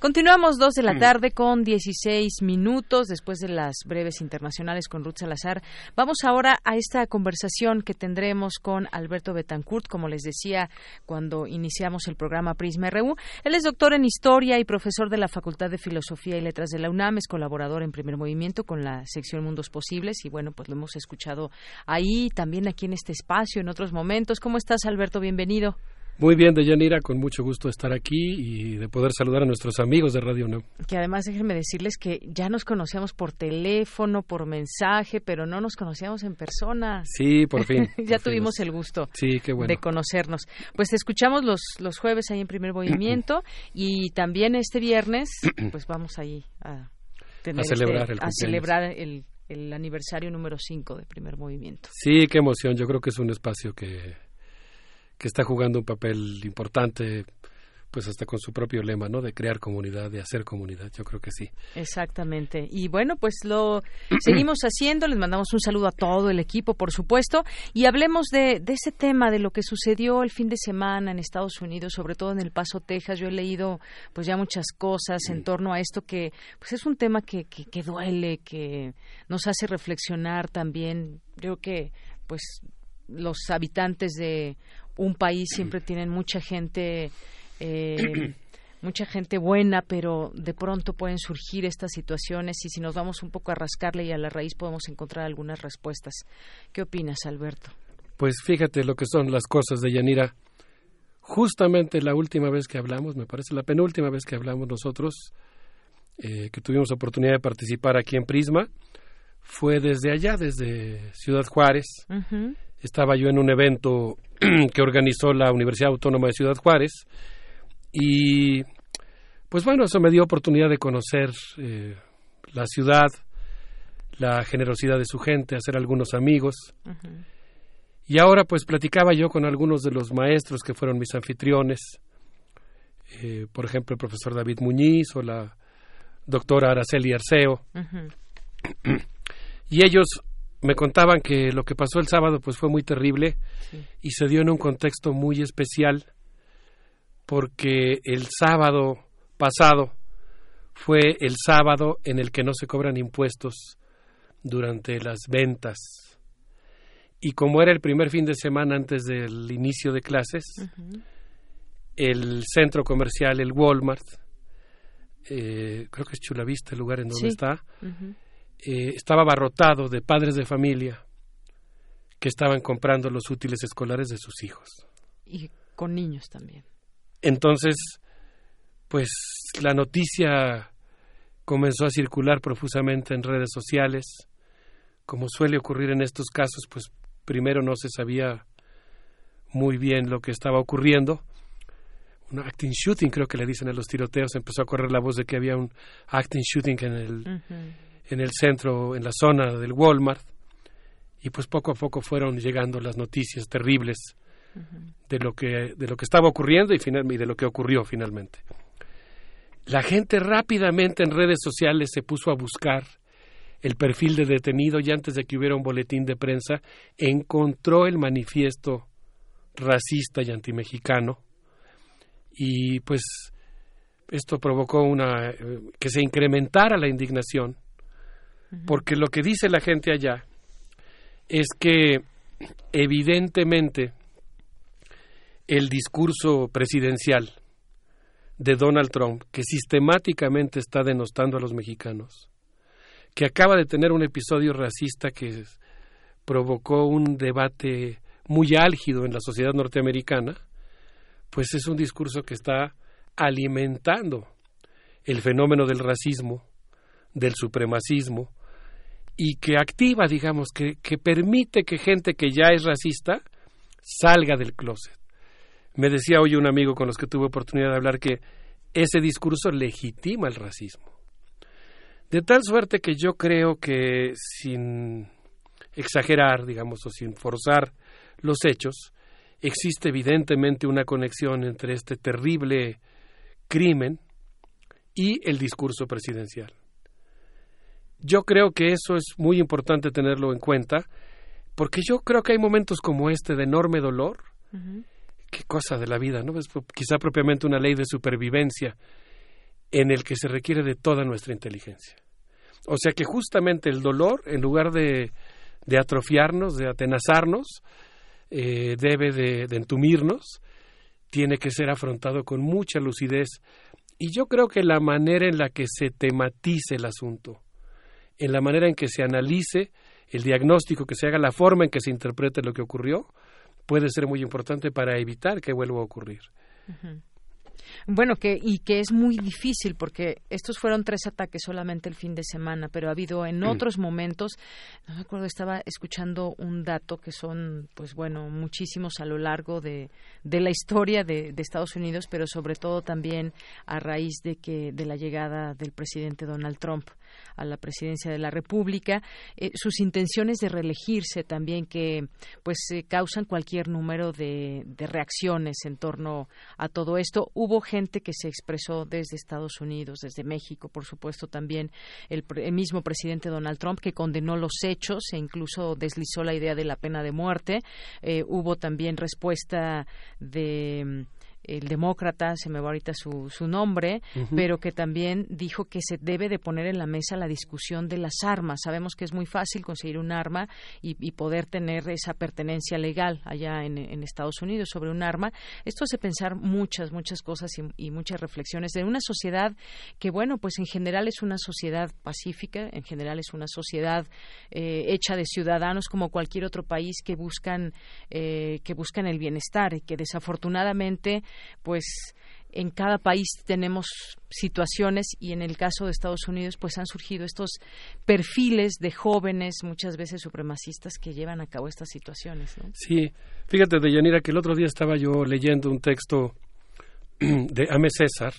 Continuamos dos de la tarde con 16 minutos después de las breves internacionales con Ruth Salazar. Vamos ahora a esta conversación que tendremos con Alberto Betancourt, como les decía cuando iniciamos el programa Prisma RU. Él es doctor en Historia y profesor de la Facultad de Filosofía y Letras de la UNAM, es colaborador en Primer Movimiento con la sección Mundos Posibles y bueno, pues lo hemos escuchado ahí, también aquí en este espacio, en otros momentos. ¿Cómo estás, Alberto? Bienvenido. Muy bien, Deyanira, con mucho gusto de estar aquí y de poder saludar a nuestros amigos de Radio UNAM. Que además déjenme decirles que ya nos conocíamos por teléfono, por mensaje, pero no nos conocíamos en persona. Sí, por fin. ya por tuvimos fin. el gusto sí, qué bueno. de conocernos. Pues te escuchamos los, los jueves ahí en Primer Movimiento y también este viernes, pues vamos ahí a, tener A celebrar este- el a cumpleaños. celebrar el, el aniversario número 5 de Primer Movimiento. Sí, qué emoción. Yo creo que es un espacio que, que está jugando un papel importante, pues hasta con su propio lema, ¿no? De crear comunidad, de hacer comunidad. Yo creo que sí. Exactamente. Y bueno, pues lo seguimos haciendo. Les mandamos un saludo a todo el equipo, por supuesto. Y hablemos de, de ese tema, de lo que sucedió el fin de semana en Estados Unidos, sobre todo en El Paso, Texas. Yo he leído pues ya muchas cosas en torno a esto que pues es un tema que, que, que duele, que nos hace reflexionar también. Creo que pues los habitantes de un país siempre tienen mucha gente eh, mucha gente buena, pero de pronto pueden surgir estas situaciones y si nos vamos un poco a rascarle y a la raíz podemos encontrar algunas respuestas. ¿Qué opinas, Alberto? Pues fíjate lo que son las cosas de Yanira. Justamente la última vez que hablamos, me parece la penúltima vez que hablamos nosotros, eh, que tuvimos oportunidad de participar aquí en Prisma, fue desde allá, desde Ciudad Juárez. Ujú. Estaba yo en un evento que organizó la Universidad Autónoma de Ciudad Juárez y pues bueno, eso me dio oportunidad de conocer eh, la ciudad, la generosidad de su gente, hacer algunos amigos. Y ahora pues platicaba yo con algunos de los maestros que fueron mis anfitriones, eh, por ejemplo el profesor David Muñiz o la doctora Araceli Arceo, y ellos me contaban que lo que pasó el sábado pues fue muy terrible y se dio en un contexto muy especial porque el sábado pasado fue el sábado en el que no se cobran impuestos durante las ventas. Y como era el primer fin de semana antes del inicio de clases, el centro comercial, el Walmart, eh, creo que es Chulavista el lugar en donde está, eh, estaba abarrotado de padres de familia que estaban comprando los útiles escolares de sus hijos. Y con niños también. Entonces, pues la noticia comenzó a circular profusamente en redes sociales. Como suele ocurrir en estos casos, pues primero no se sabía muy bien lo que estaba ocurriendo. Un acting shooting, creo que le dicen a los tiroteos, empezó a correr la voz de que había un acting shooting en el, en el centro, en la zona del Walmart. Y pues poco a poco fueron llegando las noticias terribles de, lo que, de lo que estaba ocurriendo y, y de lo que ocurrió finalmente. La gente rápidamente en redes sociales se puso a buscar el perfil de detenido y antes de que hubiera un boletín de prensa, encontró el manifiesto racista y antimexicano y pues esto provocó una eh, que se incrementara la indignación porque lo que dice la gente allá es que evidentemente el discurso presidencial de Donald Trump, que sistemáticamente está denostando a los mexicanos, que acaba de tener un episodio racista que provocó un debate muy álgido en la sociedad norteamericana, pues es un discurso que está alimentando el fenómeno del racismo, del supremacismo, y que activa, digamos, que, permite que gente que ya es racista salga del closet. Me decía hoy un amigo con los que tuve oportunidad de hablar que ese discurso legitima el racismo. De tal suerte que yo creo que sin exagerar, digamos, o sin forzar los hechos, existe evidentemente una conexión entre este terrible crimen y el discurso presidencial. Yo creo que eso es muy importante tenerlo en cuenta, porque yo creo que hay momentos como este de enorme dolor. Qué cosa de la vida, ¿no? Es quizá propiamente una ley de supervivencia en el que se requiere de toda nuestra inteligencia. O sea que justamente el dolor, en lugar de, de atrofiarnos, de atenazarnos, eh, debe de, de entumirnos, tiene que ser afrontado con mucha lucidez. Y yo creo que la manera en la que se tematice el asunto, en la manera en que se analice el diagnóstico, que se haga la forma en que se interprete lo que ocurrió, puede ser muy importante para evitar que vuelva a ocurrir. Bueno, que, y que es muy difícil porque estos fueron tres ataques solamente el fin de semana, pero ha habido en mm. otros momentos, no me acuerdo, estaba escuchando un dato que son, pues bueno, muchísimos a lo largo de, de la historia de, de, Estados Unidos, pero sobre todo también a raíz de que de la llegada del presidente Donald Trump a la presidencia de la República, eh, sus intenciones de reelegirse también que pues eh, causan cualquier número de, reacciones en torno a todo esto. Hubo gente que se expresó desde Estados Unidos, desde México, por supuesto también el, mismo presidente Donald Trump que condenó los hechos e incluso deslizó la idea de la pena de muerte. Eh, hubo también respuesta de el demócrata, se me va ahorita su, su nombre, pero que también dijo que se debe de poner en la mesa la discusión de las armas. Sabemos que es muy fácil conseguir un arma y, poder tener esa pertenencia legal allá en, Estados Unidos sobre un arma. Esto hace pensar muchas, muchas cosas y, muchas reflexiones de una sociedad que, bueno, pues en general es una sociedad pacífica, en general es una sociedad eh, hecha de ciudadanos como cualquier otro país que buscan, eh, que buscan el bienestar y que desafortunadamente pues en cada país tenemos situaciones y en el caso de Estados Unidos pues han surgido estos perfiles de jóvenes muchas veces supremacistas que llevan a cabo estas situaciones. Sí, fíjate Deyanira que el otro día estaba yo leyendo un texto de Ame César,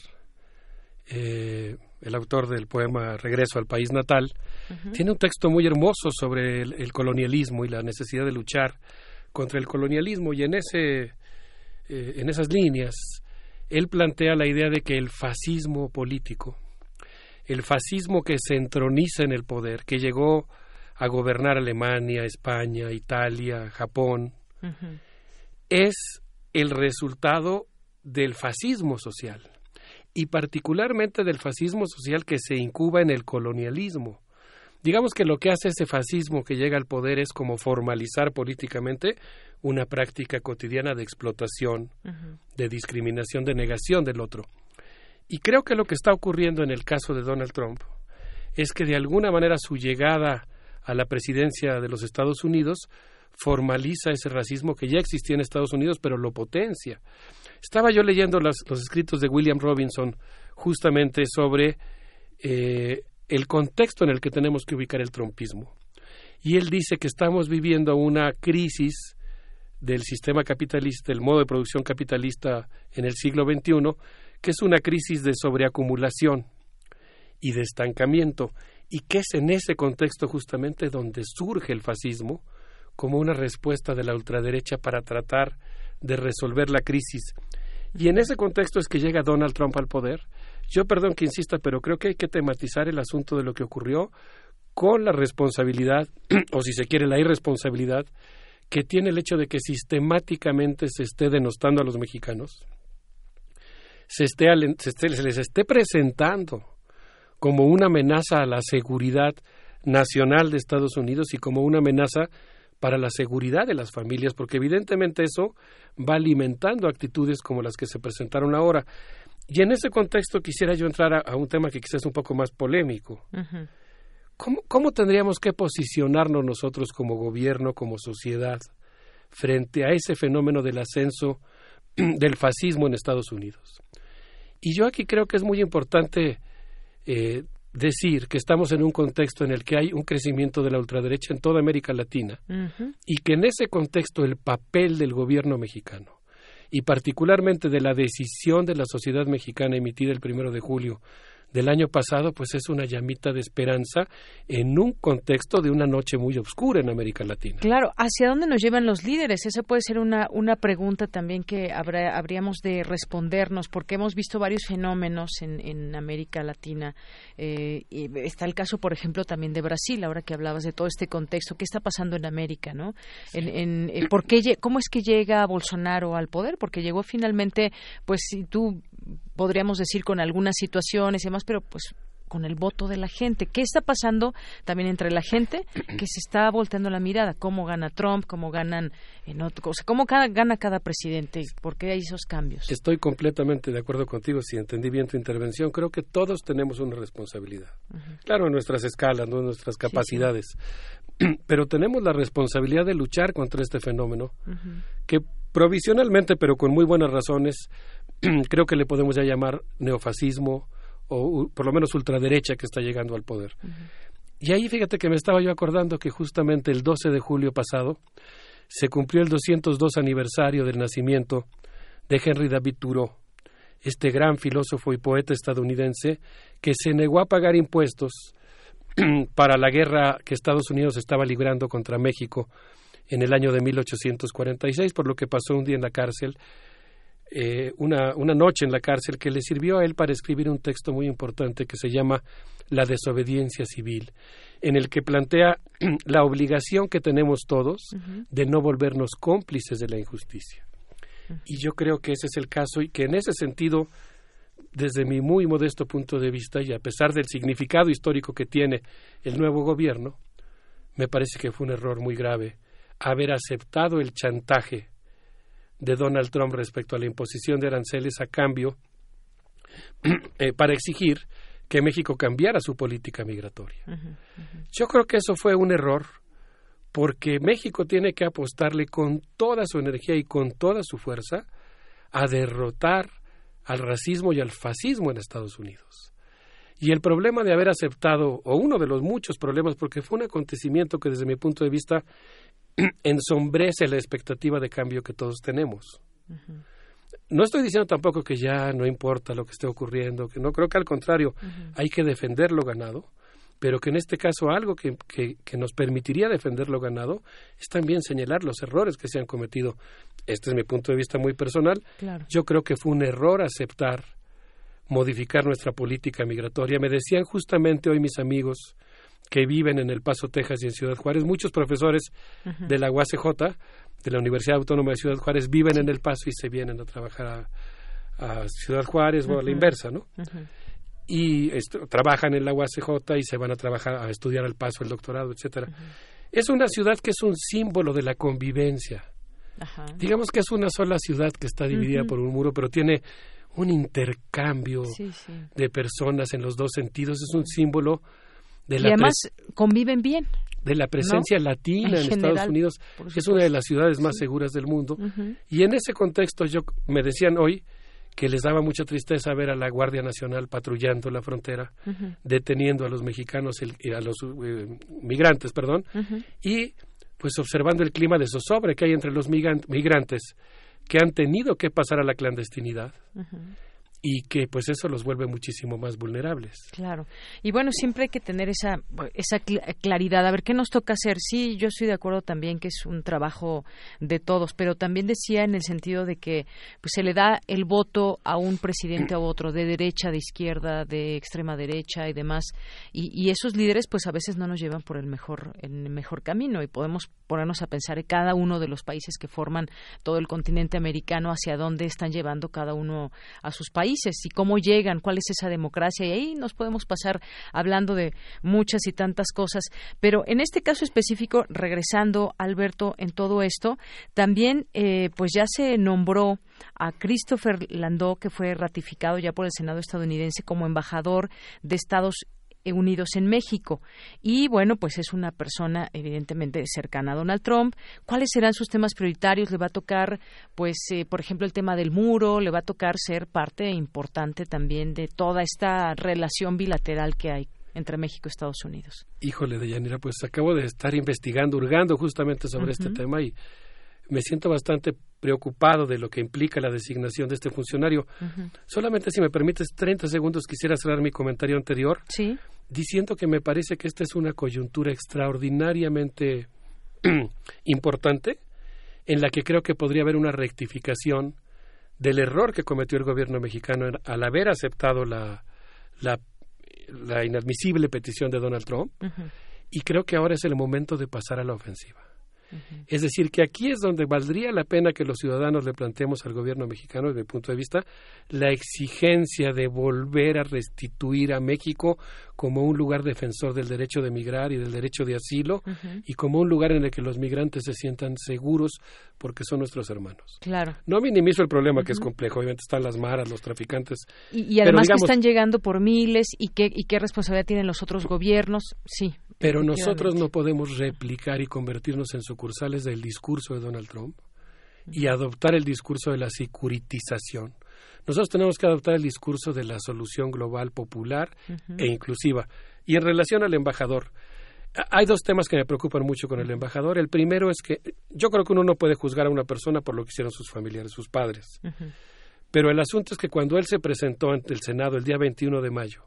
eh, el autor del poema Regreso al País Natal, tiene un texto muy hermoso sobre el colonialismo y la necesidad de luchar contra el colonialismo y en ese eh, en esas líneas él plantea la idea de que el fascismo político, el fascismo que se entroniza en el poder, que llegó a gobernar Alemania, España, Italia, Japón, es el resultado del fascismo social y particularmente del fascismo social que se incuba en el colonialismo. Digamos que lo que hace ese fascismo que llega al poder es como formalizar políticamente una práctica cotidiana de explotación, de discriminación, de negación del otro. Y creo que lo que está ocurriendo en el caso de Donald Trump es que de alguna manera su llegada a la presidencia de los Estados Unidos formaliza ese racismo que ya existía en Estados Unidos, pero lo potencia. Estaba yo leyendo los escritos de William Robinson justamente sobre eh, el contexto en el que tenemos que ubicar el trumpismo. Y él dice que estamos viviendo una crisis del sistema capitalista, del modo de producción capitalista en el siglo XXI, que es una crisis de sobreacumulación y de estancamiento, y que es en ese contexto justamente donde surge el fascismo como una respuesta de la ultraderecha para tratar de resolver la crisis. Y en ese contexto es que llega Donald Trump al poder. Yo perdón que insista, pero creo que hay que tematizar el asunto de lo que ocurrió con la responsabilidad, o si se quiere, la irresponsabilidad que tiene el hecho de que sistemáticamente se esté denostando a los mexicanos, se, esté, se, les esté presentando como una amenaza a la seguridad nacional de Estados Unidos y como una amenaza para la seguridad de las familias, porque evidentemente eso va alimentando actitudes como las que se presentaron ahora. Y en ese contexto quisiera yo entrar a, un tema que quizás es un poco más polémico. ¿Cómo, tendríamos que posicionarnos nosotros como gobierno, como sociedad, frente a ese fenómeno del ascenso del fascismo en Estados Unidos? Y yo aquí creo que es muy importante eh, decir que estamos en un contexto en el que hay un crecimiento de la ultraderecha en toda América Latina y que en ese contexto el papel del gobierno mexicano y particularmente de la decisión de la sociedad mexicana emitida el primero de julio del año pasado, pues es una llamita de esperanza en un contexto de una noche muy oscura en América Latina. Claro, ¿hacia dónde nos llevan los líderes? Esa puede ser una, una pregunta también que habrá, habríamos de respondernos, porque hemos visto varios fenómenos en, en América Latina. Eh, y está el caso, por ejemplo, también de Brasil, ahora que hablabas de todo este contexto. ¿Qué está pasando en América? ¿no? En, en, eh, ¿por qué, ¿Cómo es que llega Bolsonaro al poder? Porque llegó finalmente, pues si tú podríamos decir con algunas situaciones y demás, pero pues con el voto de la gente. ¿Qué está pasando también entre la gente que se está volteando la mirada? ¿Cómo gana Trump? ¿Cómo ganan en otro, o cómo gana cada presidente? ¿Por qué hay esos cambios? Estoy completamente de acuerdo contigo. Si entendí bien tu intervención, creo que todos tenemos una responsabilidad. Claro, en nuestras escalas, ¿no? en nuestras capacidades. Pero tenemos la responsabilidad de luchar contra este fenómeno que provisionalmente, pero con muy buenas razones, creo que le podemos ya llamar neofascismo o por lo menos ultraderecha que está llegando al poder. Y ahí fíjate que me estaba yo acordando que justamente el 12 de julio pasado se cumplió el 202 aniversario del nacimiento de Henry David Thoreau, este gran filósofo y poeta estadounidense que se negó a pagar impuestos para la guerra que Estados Unidos estaba librando contra México en el año de 1846, por lo que pasó un día en la cárcel eh, una, una noche en la cárcel que le sirvió a él para escribir un texto muy importante que se llama La desobediencia civil, en el que plantea la obligación que tenemos todos de no volvernos cómplices de la injusticia. Y yo creo que ese es el caso y que en ese sentido, desde mi muy modesto punto de vista y a pesar del significado histórico que tiene el nuevo gobierno, me parece que fue un error muy grave haber aceptado el chantaje de Donald Trump respecto a la imposición de aranceles a cambio eh, para exigir que México cambiara su política migratoria. Yo creo que eso fue un error porque México tiene que apostarle con toda su energía y con toda su fuerza a derrotar al racismo y al fascismo en Estados Unidos. Y el problema de haber aceptado, o uno de los muchos problemas, porque fue un acontecimiento que desde mi punto de vista ensombrece la expectativa de cambio que todos tenemos. No estoy diciendo tampoco que ya no importa lo que esté ocurriendo, que no creo que al contrario, hay que defender lo ganado pero que en este caso algo que, que, nos permitiría defender lo ganado es también señalar los errores que se han cometido. Este es mi punto de vista muy personal. Yo creo que fue un error aceptar modificar nuestra política migratoria. Me decían justamente hoy mis amigos que viven en El Paso, Texas y en Ciudad Juárez, muchos profesores de la UACJ, de la Universidad Autónoma de Ciudad Juárez, viven en El Paso y se vienen a trabajar a, Ciudad Juárez o a la inversa, ¿no? Y trabajan en la UACJ y se van a trabajar a estudiar al paso el doctorado, etcétera. Es una ciudad que es un símbolo de la convivencia. Digamos que es una sola ciudad que está dividida por un muro, pero tiene un intercambio de personas en los dos sentidos. Es un símbolo de la y además conviven bien. De la presencia latina en, Estados Unidos. Es una de las ciudades más seguras del mundo. Y en ese contexto, yo me decían hoy que les daba mucha tristeza ver a la Guardia Nacional patrullando la frontera, deteniendo a los mexicanos, a los eh, migrantes, perdón, y pues observando el clima de zozobra que hay entre los migrantes que han tenido que pasar a la clandestinidad y que pues eso los vuelve muchísimo más vulnerables. Claro. Y bueno, siempre hay que tener esa esa claridad, a ver qué nos toca hacer. Sí, yo estoy de acuerdo también que es un trabajo de todos, pero también decía en el sentido de que pues se le da el voto a un presidente a otro de derecha, de izquierda, de extrema derecha y demás, y, esos líderes pues a veces no nos llevan por el mejor el mejor camino y podemos ponernos a pensar en cada uno de los países que forman todo el continente americano hacia dónde están llevando cada uno a sus países y cómo llegan, cuál es esa democracia. Y ahí nos podemos pasar hablando de muchas y tantas cosas. Pero en este caso específico, regresando, Alberto, en todo esto, también eh, pues ya se nombró a Christopher Landau, que fue ratificado ya por el Senado estadounidense como embajador de Estados Unidos en México. Y bueno, pues es una persona evidentemente cercana a Donald Trump. ¿Cuáles serán sus temas prioritarios? Le va a tocar, pues, eh, por ejemplo, el tema del muro, le va a tocar ser parte importante también de toda esta relación bilateral que hay entre México y Estados Unidos. Híjole, Deyanira, pues acabo de estar investigando, hurgando justamente sobre este tema y me siento bastante preocupado de lo que implica la designación de este funcionario. Solamente si me permites 30 segundos quisiera cerrar mi comentario anterior. Sí. Diciendo que me parece que esta es una coyuntura extraordinariamente importante en la que creo que podría haber una rectificación del error que cometió el gobierno mexicano al haber aceptado la, la, inadmisible petición de Donald Trump. Y creo que ahora es el momento de pasar a la ofensiva. Es decir, que aquí es donde valdría la pena que los ciudadanos le planteemos al gobierno mexicano, desde mi punto de vista, la exigencia de volver a restituir a México como un lugar defensor del derecho de emigrar y del derecho de asilo y como un lugar en el que los migrantes se sientan seguros porque son nuestros hermanos. Claro. No minimizo el problema que es complejo, obviamente están las maras, los traficantes. Y, además que están llegando por miles y qué, y qué responsabilidad tienen los otros gobiernos, sí. Pero nosotros no podemos replicar y convertirnos en sucursales del discurso de Donald Trump y adoptar el discurso de la securitización. Nosotros tenemos que adoptar el discurso de la solución global popular e inclusiva. Y en relación al embajador, hay dos temas que me preocupan mucho con el embajador. El primero es que yo creo que uno no puede juzgar a una persona por lo que hicieron sus familiares, sus padres. Pero el asunto es que cuando él se presentó ante el Senado el día 21 de mayo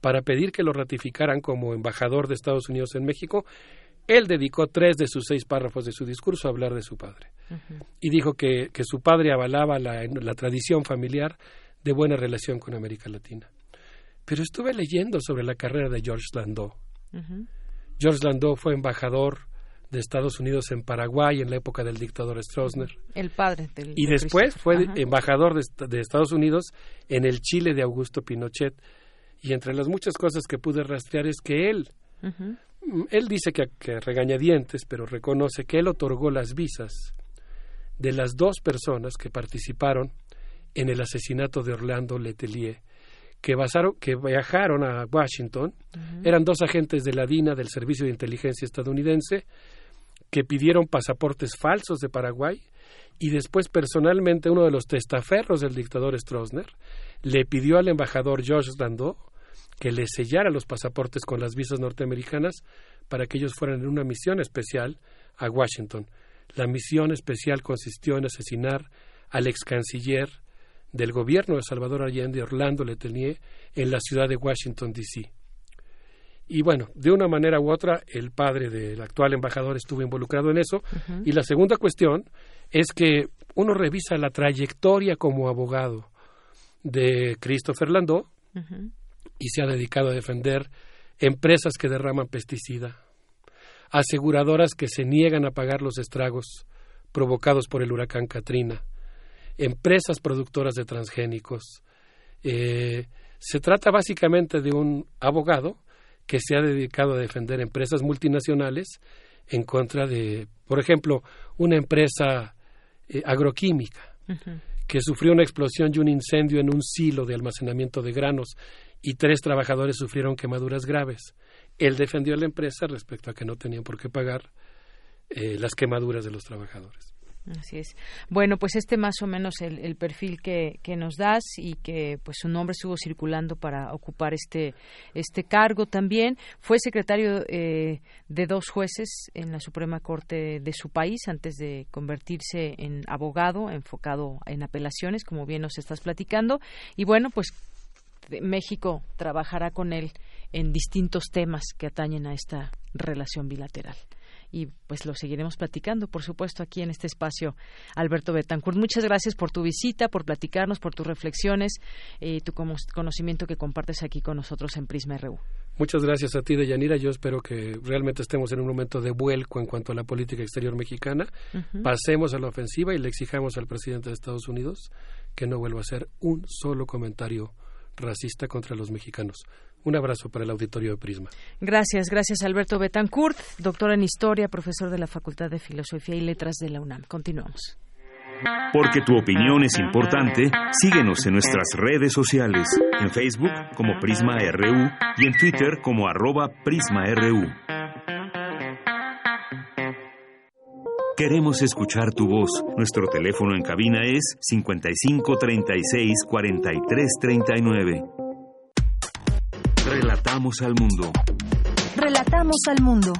para pedir que lo ratificaran como embajador de Estados Unidos en México, él dedicó tres de sus seis párrafos de su discurso a hablar de su padre. Y dijo que, que, su padre avalaba la, la, tradición familiar de buena relación con América Latina. Pero estuve leyendo sobre la carrera de George Landau. George Landau fue embajador de Estados Unidos en Paraguay en la época del dictador Stroessner. El padre del. Y después fue embajador de, de, Estados Unidos en el Chile de Augusto Pinochet. Y entre las muchas cosas que pude rastrear es que él, él dice que, que regañadientes, pero reconoce que él otorgó las visas de las dos personas que participaron en el asesinato de Orlando Letelier, que, basaron, que viajaron a Washington, eran dos agentes de la DINA, del Servicio de Inteligencia estadounidense, que pidieron pasaportes falsos de Paraguay y después personalmente uno de los testaferros del dictador Stroessner le pidió al embajador George Landau que le sellara los pasaportes con las visas norteamericanas para que ellos fueran en una misión especial a Washington. La misión especial consistió en asesinar al ex canciller del gobierno de Salvador Allende, Orlando Letelier, en la ciudad de Washington, D.C. Y bueno, de una manera u otra, el padre del actual embajador estuvo involucrado en eso. Y la segunda cuestión es que uno revisa la trayectoria como abogado de Christopher Landau y se ha dedicado a defender empresas que derraman pesticida, aseguradoras que se niegan a pagar los estragos provocados por el huracán Katrina, empresas productoras de transgénicos. Eh, se trata básicamente de un abogado que se ha dedicado a defender empresas multinacionales en contra de, por ejemplo, una empresa eh, agroquímica que sufrió una explosión y un incendio en un silo de almacenamiento de granos y tres trabajadores sufrieron quemaduras graves. Él defendió a la empresa respecto a que no tenían por qué pagar eh, las quemaduras de los trabajadores. Así es. Bueno, pues este más o menos el, el perfil que, que, nos das y que pues su nombre estuvo circulando para ocupar este este cargo también. Fue secretario eh, de dos jueces en la Suprema Corte de su país antes de convertirse en abogado enfocado en apelaciones, como bien nos estás platicando. Y bueno, pues México trabajará con él en distintos temas que atañen a esta relación bilateral y pues lo seguiremos platicando, por supuesto, aquí en este espacio. Alberto Betancourt, muchas gracias por tu visita, por platicarnos, por tus reflexiones y eh, tu conocimiento que compartes aquí con nosotros en Prisma RU. Muchas gracias a ti, Deyanira. Yo espero que realmente estemos en un momento de vuelco en cuanto a la política exterior mexicana. Pasemos a la ofensiva y le exijamos al presidente de Estados Unidos que no vuelva a hacer un solo comentario racista contra los mexicanos. Un abrazo para el auditorio de Prisma. Gracias, gracias Alberto Betancourt, doctor en Historia, profesor de la Facultad de Filosofía y Letras de la UNAM. Continuamos. Porque tu opinión es importante, síguenos en nuestras redes sociales, en Facebook como Prisma RU y en Twitter como arroba PrismaRU. Queremos escuchar tu voz. Nuestro teléfono en cabina es 55 36 43 39. Relatamos al mundo. Relatamos al mundo.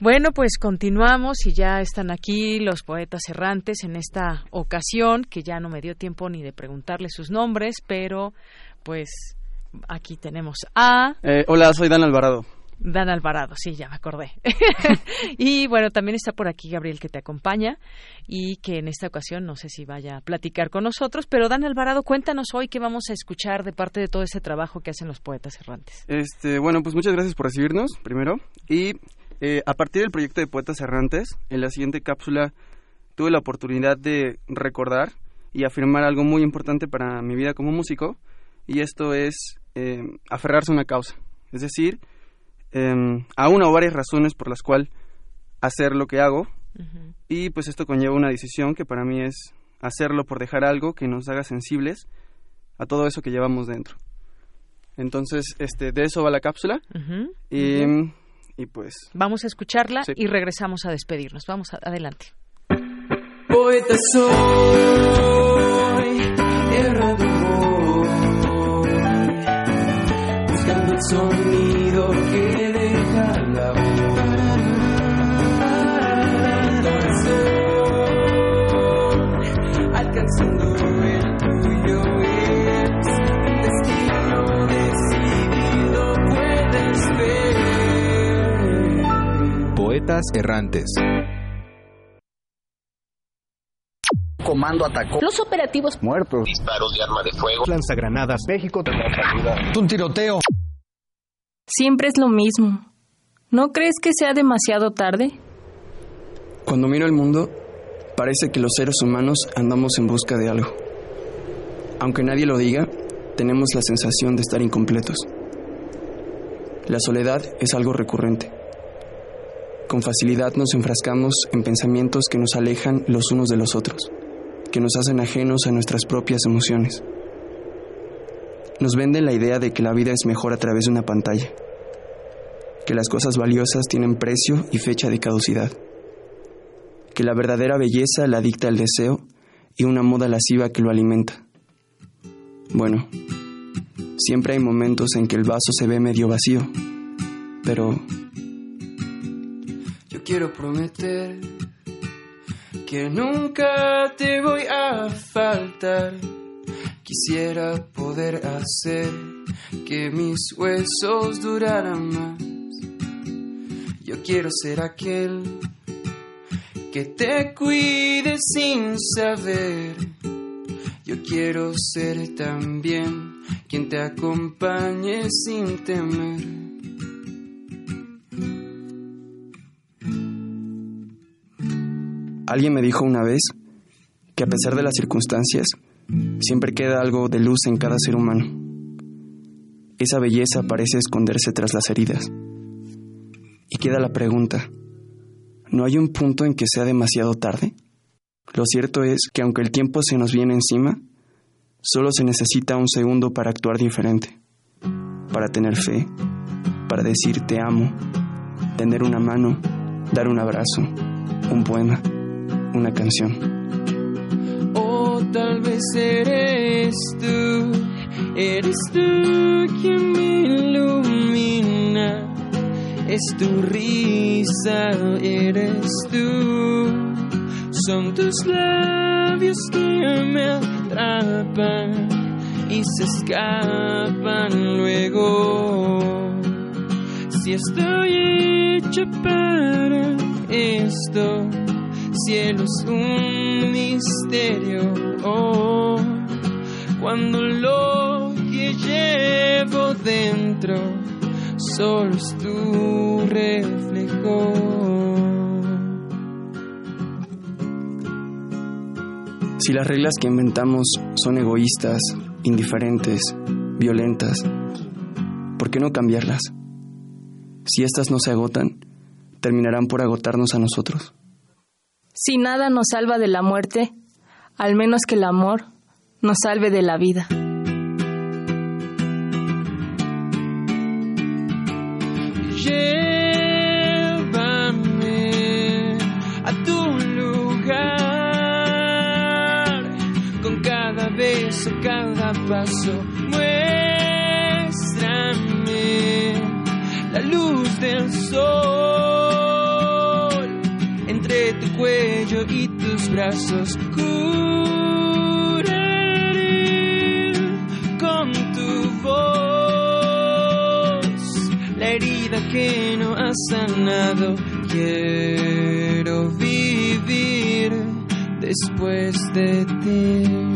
Bueno, pues continuamos y ya están aquí los poetas errantes en esta ocasión, que ya no me dio tiempo ni de preguntarle sus nombres, pero pues aquí tenemos a... Eh, hola, soy Dan Alvarado. Dan Alvarado, sí, ya me acordé. y bueno, también está por aquí Gabriel que te acompaña y que en esta ocasión no sé si vaya a platicar con nosotros, pero Dan Alvarado, cuéntanos hoy qué vamos a escuchar de parte de todo ese trabajo que hacen los poetas errantes. Este, bueno, pues muchas gracias por recibirnos, primero. Y eh, a partir del proyecto de Poetas Errantes, en la siguiente cápsula tuve la oportunidad de recordar y afirmar algo muy importante para mi vida como músico, y esto es eh, aferrarse a una causa. Es decir, eh, a una o varias razones por las cuales hacer lo que hago y pues esto conlleva una decisión que para mí es hacerlo por dejar algo que nos haga sensibles a todo eso que llevamos dentro. Entonces, este, de eso va la cápsula y, y, pues... Vamos a escucharla y regresamos a despedirnos. Vamos adelante. Poeta soy, Poetas errantes. Comando atacó. Los operativos muertos. Disparos de arma de fuego. Lanzagranadas. México. Un tiroteo. Siempre es lo mismo. ¿No crees que sea demasiado tarde? Cuando miro el mundo, parece que los seres humanos andamos en busca de algo. Aunque nadie lo diga, tenemos la sensación de estar incompletos. La soledad es algo recurrente. Con facilidad nos enfrascamos en pensamientos que nos alejan los unos de los otros, que nos hacen ajenos a nuestras propias emociones. Nos venden la idea de que la vida es mejor a través de una pantalla, que las cosas valiosas tienen precio y fecha de caducidad, que la verdadera belleza la dicta el deseo y una moda lasciva que lo alimenta. Bueno, siempre hay momentos en que el vaso se ve medio vacío, pero quiero prometer que nunca te voy a faltar. Quisiera poder hacer que mis huesos duraran más. Yo quiero ser aquel que te cuide sin saber. Yo quiero ser también quien te acompañe sin temer. Alguien me dijo una vez que a pesar de las circunstancias, siempre queda algo de luz en cada ser humano. Esa belleza parece esconderse tras las heridas. Y queda la pregunta, ¿no hay un punto en que sea demasiado tarde? Lo cierto es que aunque el tiempo se nos viene encima, solo se necesita un segundo para actuar diferente, para tener fe, para decir te amo, tender una mano, dar un abrazo, un poema, una canción. O tal vez eres tú, eres tú quien me ilumina. Es tu risa, eres tú. Son tus labios que me atrapan y se escapan luego. Si estoy hecha para esto, cielo es un misterio. Oh, cuando lo que llevo dentro solo es tu reflejo. Si las reglas que inventamos son egoístas, indiferentes, violentas, ¿por qué no cambiarlas? Si éstas no se agotan, terminarán por agotarnos a nosotros. Si nada nos salva de la muerte, al menos que el amor nos salve de la vida. Llévame a tu lugar con cada beso, cada paso. Muéstrame la luz del sol y tus brazos. Curaré con tu voz la herida que no ha sanado. Quiero vivir después de ti.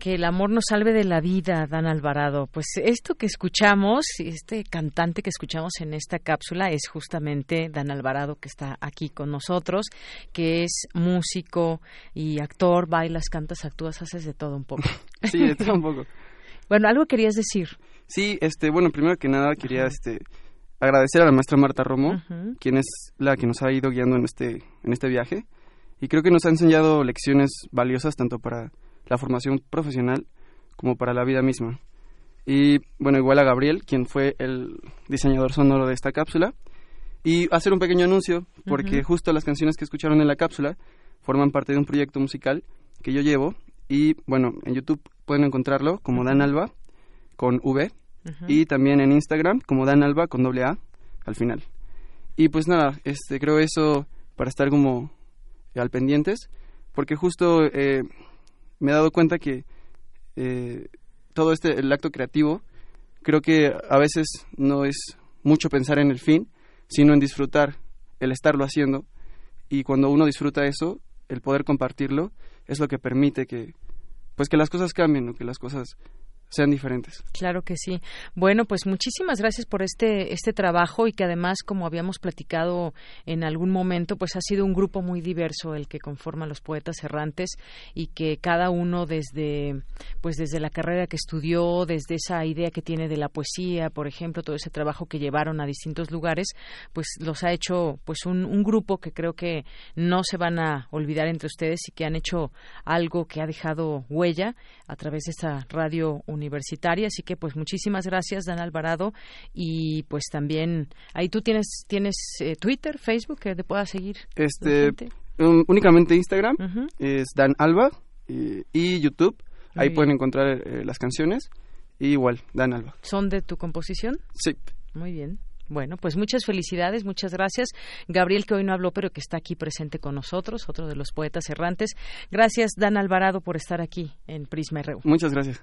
Que el amor nos salve de la vida, Dan Alvarado. Pues esto que escuchamos, este cantante que escuchamos en esta cápsula es justamente Dan Alvarado, que está aquí con nosotros, que es músico y actor, bailas, cantas, actúas, haces de todo un poco. Sí, de todo un poco. bueno, algo querías decir. Sí, este, bueno, primero que nada quería este agradecer a la maestra Marta Romo, quien es la que nos ha ido guiando en este en este viaje y creo que nos ha enseñado lecciones valiosas tanto para la formación profesional como para la vida misma. Y bueno, igual a Gabriel, quien fue el diseñador sonoro de esta cápsula. Y hacer un pequeño anuncio, porque justo las canciones que escucharon en la cápsula forman parte de un proyecto musical que yo llevo. Y bueno, en YouTube pueden encontrarlo como Dan Alba con V. Y también en Instagram como Dan Alba con doble A al final. Y pues nada, este, creo eso para estar como al pendientes, porque justo eh, me he dado cuenta que eh, todo este, el acto creativo, creo que a veces no es mucho pensar en el fin, sino en disfrutar el estarlo haciendo. Y cuando uno disfruta eso, el poder compartirlo, es lo que permite que, pues que las cosas cambien o que las cosas sean diferentes. Claro que sí. Bueno, pues muchísimas gracias por este este trabajo y que además, como habíamos platicado en algún momento, pues ha sido un grupo muy diverso el que conforma los poetas errantes y que cada uno desde pues desde la carrera que estudió, desde esa idea que tiene de la poesía, por ejemplo, todo ese trabajo que llevaron a distintos lugares, pues los ha hecho pues un, un grupo que creo que no se van a olvidar entre ustedes y que han hecho algo que ha dejado huella a través de esta radio universitaria. Así que, pues, muchísimas gracias, Dan Alvarado. Y pues también, ahí tú tienes, tienes eh, Twitter, Facebook, que te pueda seguir. Este, um, únicamente Instagram, es Dan Alba, y, YouTube. ahí pueden encontrar eh, las canciones. Y igual, Dan Alba. ¿Son de tu composición? Sí. Muy bien. Bueno, pues muchas felicidades, muchas gracias. Gabriel, que hoy no habló, pero que está aquí presente con nosotros, otro de los poetas errantes. Gracias, Dan Alvarado, por estar aquí en Prisma RU. Muchas gracias.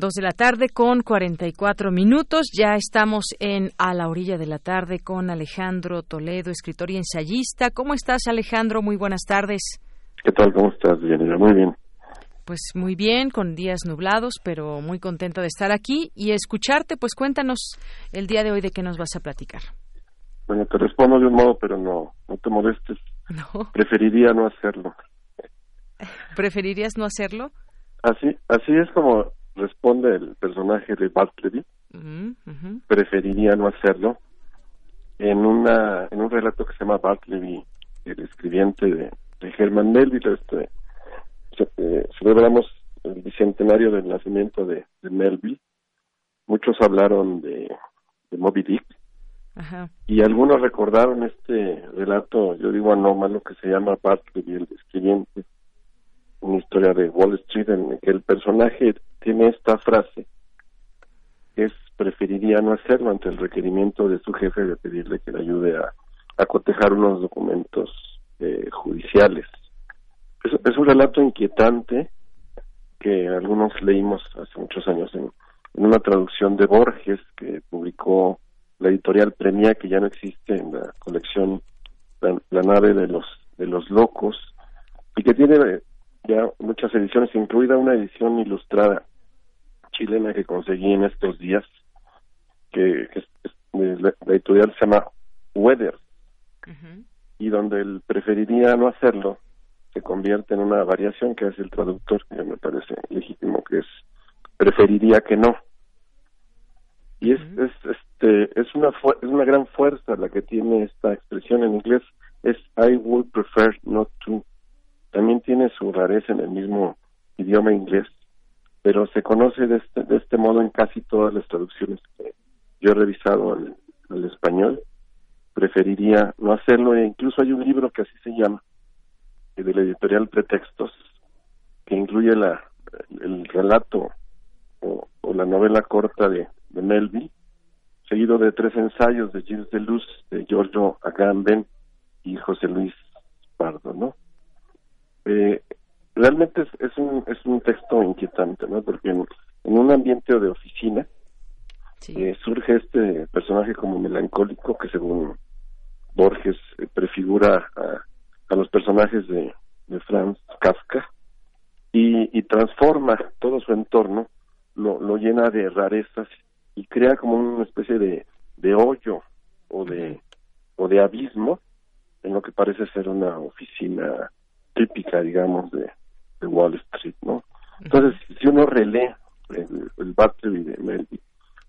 Dos de la tarde con 44 minutos. Ya estamos en A la orilla de la tarde con Alejandro Toledo, escritor y ensayista. ¿Cómo estás, Alejandro? Muy buenas tardes. ¿Qué tal? ¿Cómo estás, Yanira? Muy bien. Pues muy bien, con días nublados, pero muy contenta de estar aquí y escucharte. Pues cuéntanos el día de hoy de qué nos vas a platicar. Bueno, te respondo de un modo, pero no, no te molestes. No. Preferiría no hacerlo. ¿Preferirías no hacerlo? Así, así es como responde el personaje de Bartleby. Preferiría no hacerlo. En una, en un relato que se llama Bartleby, el escribiente de, de Herman Melville, este, eh, celebramos el bicentenario del nacimiento de, de Melville. Muchos hablaron de, de Moby Dick, y algunos recordaron este relato, yo digo anómalo, que se llama Bartleby, el escribiente, una historia de Wall Street en que el personaje tiene esta frase, es preferiría no hacerlo ante el requerimiento de su jefe de pedirle que le ayude a, a cotejar unos documentos eh, judiciales. Es, un relato inquietante que algunos leímos hace muchos años en, una traducción de Borges que publicó la editorial Premia que ya no existe en la colección la, nave de los de los locos y que tiene eh, ya muchas ediciones incluida una edición ilustrada chilena que conseguí en estos días que, la, editorial se llama Weather. Y donde él preferiría no hacerlo se convierte en una variación que hace el traductor que me parece legítimo que es preferiría que no. Y es, es, este, es, una, es una gran fuerza la que tiene esta expresión en inglés, es I would prefer not to. También tiene su rareza en el mismo idioma inglés, pero se conoce de este, de este modo en casi todas las traducciones que yo he revisado al, español. Preferiría no hacerlo e incluso hay un libro que así se llama, de la editorial Pretextos, que incluye la, el relato o, la novela corta de de Melville, seguido de tres ensayos de Gilles Deleuze, de Giorgio Agamben y José Luis Pardo, ¿no? Eh, realmente es, un, es un texto inquietante, ¿no? Porque en, un ambiente de oficina eh, surge este personaje como melancólico que según Borges eh, prefigura a, los personajes de, de Franz Kafka y, y transforma todo su entorno, lo, lo llena de rarezas y crea como una especie de, de hoyo o de o de abismo en lo que parece ser una oficina típica digamos de, de Wall Street no entonces si uno relee el, el de Melville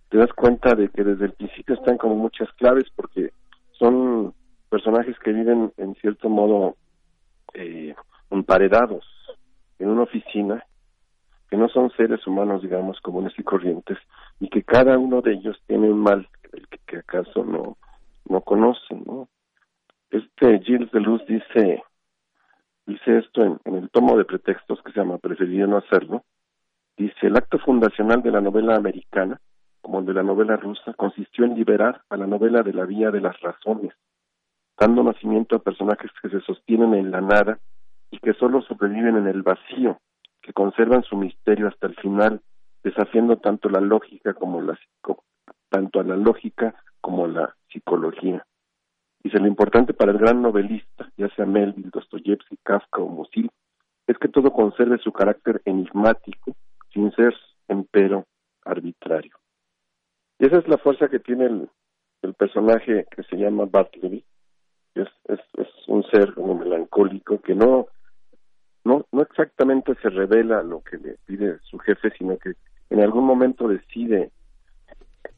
te das cuenta de que desde el principio están como muchas claves porque son personajes que viven en cierto modo eh, emparedados en una oficina que no son seres humanos, digamos, comunes y corrientes, y que cada uno de ellos tiene un mal el que, acaso no, no conocen, ¿no? Este Gilles Deleuze dice, dice esto en, el tomo de pretextos que se llama Preferiría no hacerlo, dice el acto fundacional de la novela americana, como el de la novela rusa, consistió en liberar a la novela de la vía de las razones, dando nacimiento a personajes que se sostienen en la nada y que solo sobreviven en el vacío, que conservan su misterio hasta el final, desafiando tanto la lógica como la tanto a la lógica como la psicología. Dice, lo importante para el gran novelista, ya sea Melville, Dostoyevsky, Kafka o Musil, es que todo conserve su carácter enigmático, sin ser, empero, arbitrario. Y esa es la fuerza que tiene el, personaje que se llama Bartleby, es, es, es un ser como melancólico que no, no, no exactamente se revela lo que le pide su jefe, sino que en algún momento decide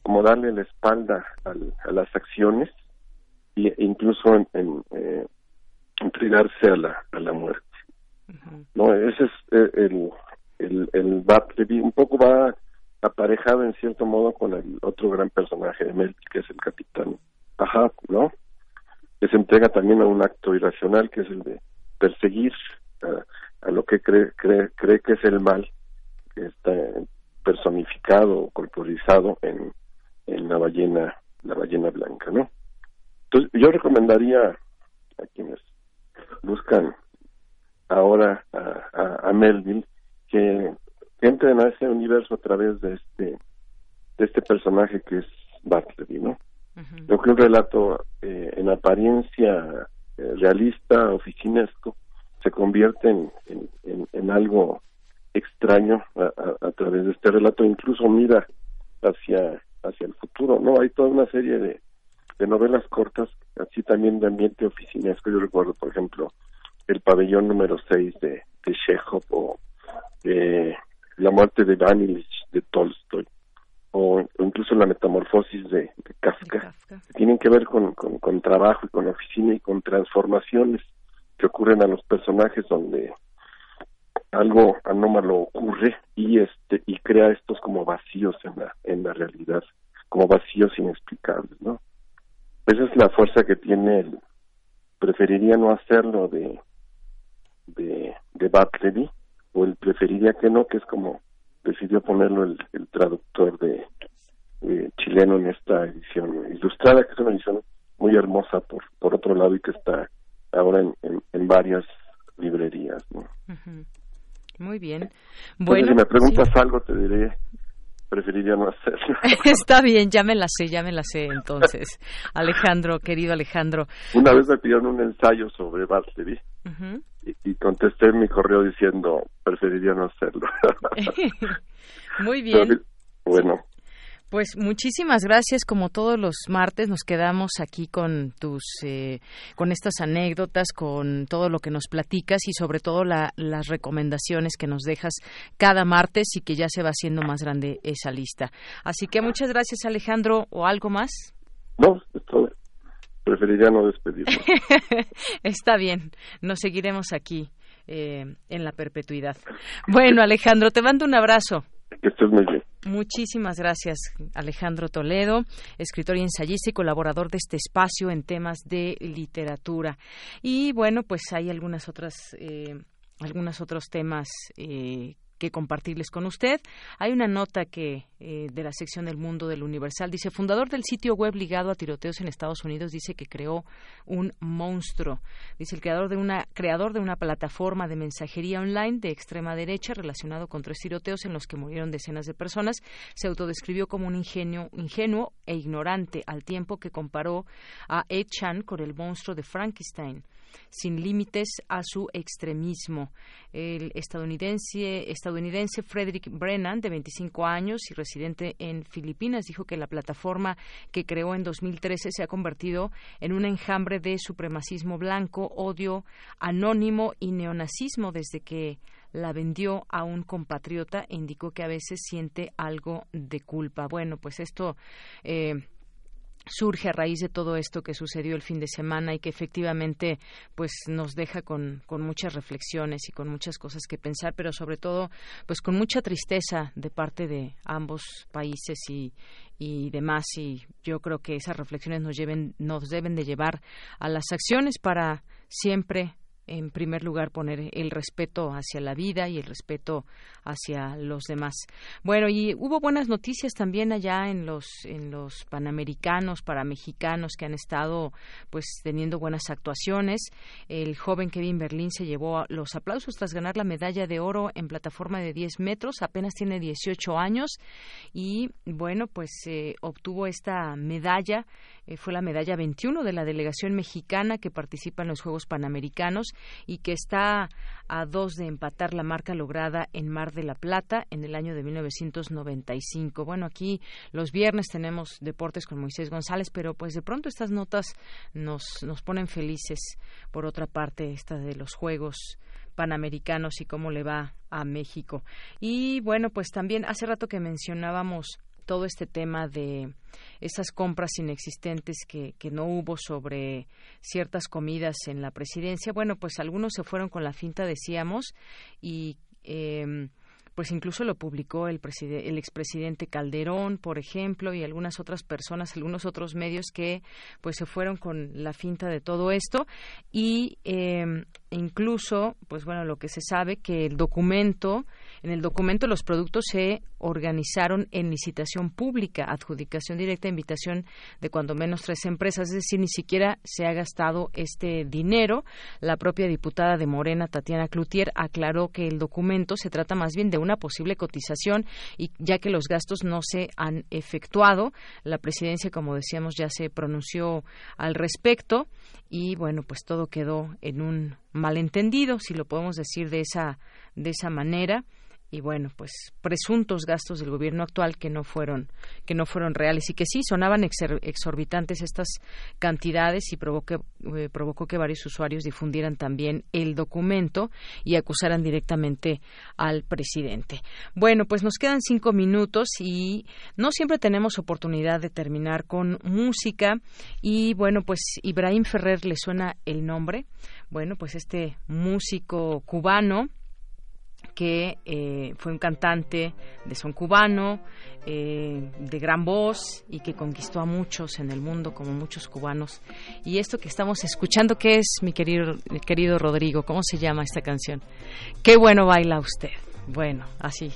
como darle la espalda a las acciones e incluso en, en eh, entregarse a la, a la muerte. No, ese es eh, el, el, el un poco va aparejado en cierto modo con el otro gran personaje de Mel, que es el capitán Ajá, ¿no? Que se entrega también a un acto irracional, que es el de perseguir a, lo que cree, cree, cree que es el mal, que está personificado o corporizado en, en la ballena, la ballena blanca, ¿no? Entonces, yo recomendaría a quienes buscan ahora a, a, Melville que, entren a ese universo a través de este de este personaje que es Bartleby, ¿no? Lo que un relato eh, en apariencia eh, realista, oficinesco, se convierte en, en, en, algo extraño a, a, través de este relato, incluso mira hacia hacia el futuro, ¿no? Hay toda una serie de, de novelas cortas, así también de ambiente oficinesco. Yo recuerdo, por ejemplo, El pabellón número 6 de, de Chekhov o eh, La muerte de Danilich de Tolstoy o, incluso La metamorfosis de, Kafka. Tienen que ver con, con, con trabajo y con oficina y con transformaciones que ocurren a los personajes donde algo anómalo ocurre y este y crea estos como vacíos en la en la realidad como vacíos inexplicables no esa es la fuerza que tiene el preferiría no hacerlo de de de o el preferiría que no que es como decidió ponerlo el, el traductor de, chileno en esta edición ilustrada que es una edición muy hermosa por por otro lado y que está ahora en, en, varias librerías ¿no? Muy bien. Bueno, si me preguntas algo, te diré, preferiría no hacerlo. Está bien, ya me la sé, ya me la sé entonces. Alejandro, querido Alejandro. Una vez me pidieron un ensayo sobre Bartleby y, contesté en mi correo diciendo, preferiría no hacerlo. Muy bien. bueno, pues muchísimas gracias. Como todos los martes, nos quedamos aquí con tus, eh, con estas anécdotas, con todo lo que nos platicas y sobre todo las recomendaciones que nos dejas cada martes y que ya se va haciendo más grande esa lista. Así que muchas gracias, Alejandro. ¿O algo más? No, esto preferiría no despedirme. Está bien. Nos seguiremos aquí eh, en la perpetuidad. Bueno, Alejandro, te mando un abrazo. Que estés muy bien. Muchísimas gracias, Alejandro Toledo, escritor y ensayista y colaborador de este espacio en temas de literatura. Y bueno, pues hay algunas otras, eh, algunos otros temas eh, que compartirles con usted. Hay una nota que eh, de la sección del Mundo del Universal dice fundador del sitio web ligado a tiroteos en Estados Unidos dice que creó un monstruo. Dice el creador de una creador de una plataforma de mensajería online de extrema derecha relacionado con tres tiroteos en los que murieron decenas de personas se autodescribió como un ingenio, ingenuo e ignorante al tiempo que comparó a Ed Chan con el monstruo de Frankenstein sin límites a su extremismo. El estadounidense, estadounidense Frederick Brennan, de 25 años y residente en Filipinas, dijo que la plataforma que creó en 2013 se ha convertido en un enjambre de supremacismo blanco, odio anónimo y neonazismo desde que la vendió a un compatriota e indicó que a veces siente algo de culpa. Bueno, pues esto eh, surge a raíz de todo esto que sucedió el fin de semana y que efectivamente pues nos deja con, con, muchas reflexiones y con muchas cosas que pensar pero sobre todo pues con mucha tristeza de parte de ambos países y, y demás. Y yo creo que esas reflexiones nos lleven nos deben de llevar a las acciones para siempre en primer lugar poner el respeto hacia la vida y el respeto hacia los demás. Bueno, y hubo buenas noticias también allá en los en los panamericanos para mexicanos que han estado pues teniendo buenas actuaciones. El joven Kevin Berlín se llevó los aplausos tras ganar la medalla de oro en plataforma de 10 metros, apenas tiene 18 años y bueno, pues eh, obtuvo esta medalla eh, fue la medalla 21 de la delegación mexicana que participa en los Juegos Panamericanos y que está a dos de empatar la marca lograda en Mar de la Plata en el año de 1995. Bueno, aquí los viernes tenemos deportes con Moisés González, pero pues de pronto estas notas nos, nos ponen felices. Por otra parte, esta de los Juegos Panamericanos y cómo le va a México. Y bueno, pues también hace rato que mencionábamos todo este tema de esas compras inexistentes que, que, no hubo sobre ciertas comidas en la presidencia. Bueno, pues algunos se fueron con la finta, decíamos, y eh, pues incluso lo publicó el, el expresidente Calderón, por ejemplo, y algunas otras personas, algunos otros medios que pues se fueron con la finta de todo esto y eh, incluso, pues bueno, lo que se sabe que el documento, en el documento los productos se organizaron en licitación pública, adjudicación directa, invitación de cuando menos tres empresas, es decir, ni siquiera se ha gastado este dinero. La propia diputada de Morena, Tatiana Cloutier, aclaró que el documento se trata más bien de una posible cotización y ya que los gastos no se han efectuado, la presidencia, como decíamos, ya se pronunció al respecto y bueno, pues todo quedó en un malentendido, si lo podemos decir de esa de esa manera y bueno pues presuntos gastos del gobierno actual que no fueron que no fueron reales y que sí sonaban exorbitantes estas cantidades y eh, provocó que varios usuarios difundieran también el documento y acusaran directamente al presidente. Bueno pues nos quedan cinco minutos y no siempre tenemos oportunidad de terminar con música y bueno pues Ibrahim Ferrer le suena el nombre bueno pues este músico cubano que eh, fue un cantante de son cubano, eh, de gran voz y que conquistó a muchos en el mundo, como muchos cubanos. Y esto que estamos escuchando, ¿qué es, mi querido, querido Rodrigo? ¿Cómo se llama esta canción? Qué bueno baila usted. Bueno, así,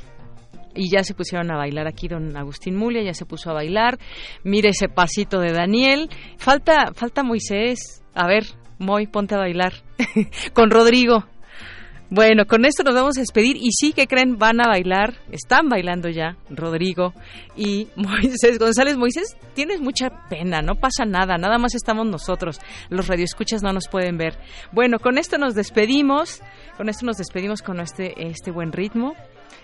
y ya se pusieron a bailar aquí don Agustín Mulia, ya se puso a bailar. Mire ese pasito de Daniel. Falta falta Moisés. A ver, Moy, ponte a bailar con Rodrigo. Bueno, con esto nos vamos a despedir y sí que creen van a bailar, están bailando ya Rodrigo y Moisés González. Moisés, tienes mucha pena, no pasa nada, nada más estamos nosotros. Los radioescuchas no nos pueden ver. Bueno, con esto nos despedimos, con esto nos despedimos con este este buen ritmo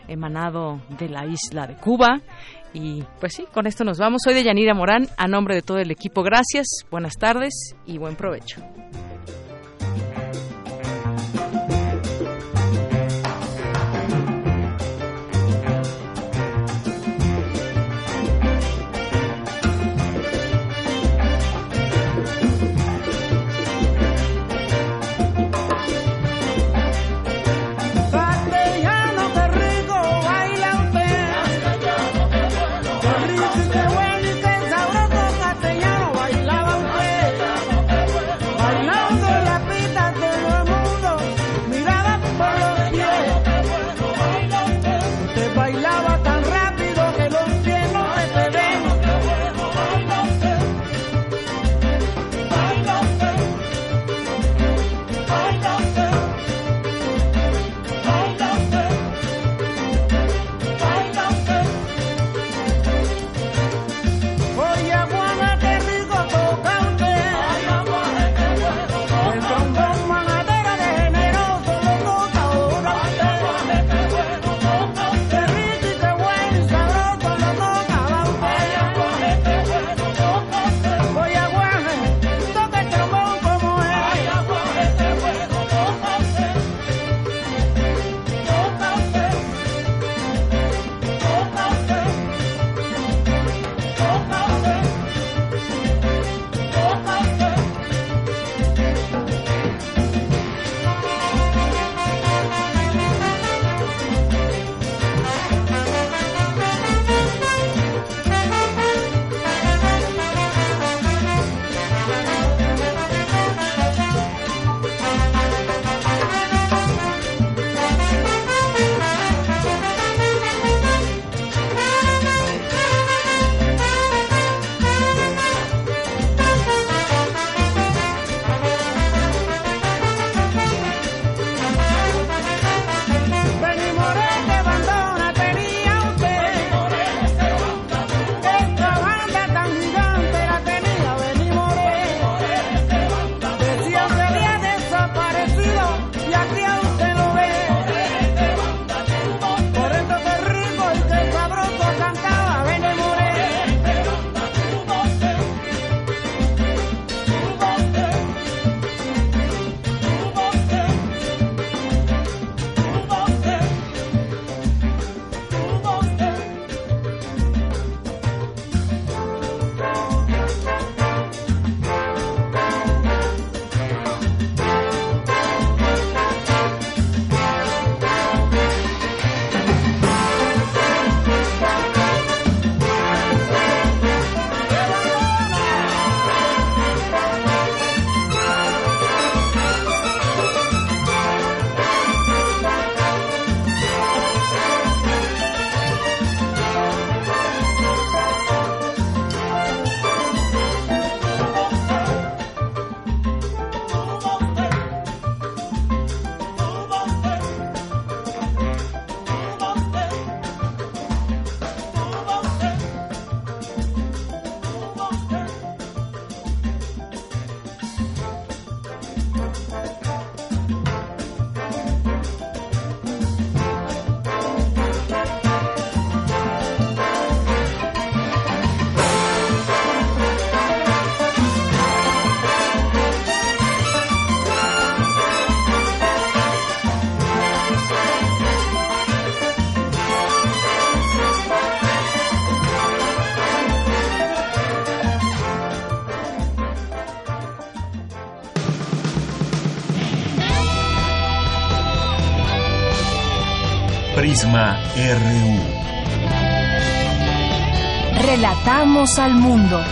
emanado de la isla de Cuba y pues sí, con esto nos vamos. Soy de Yanira Morán, a nombre de todo el equipo, gracias, buenas tardes y buen provecho. RU. Relatamos al mundo.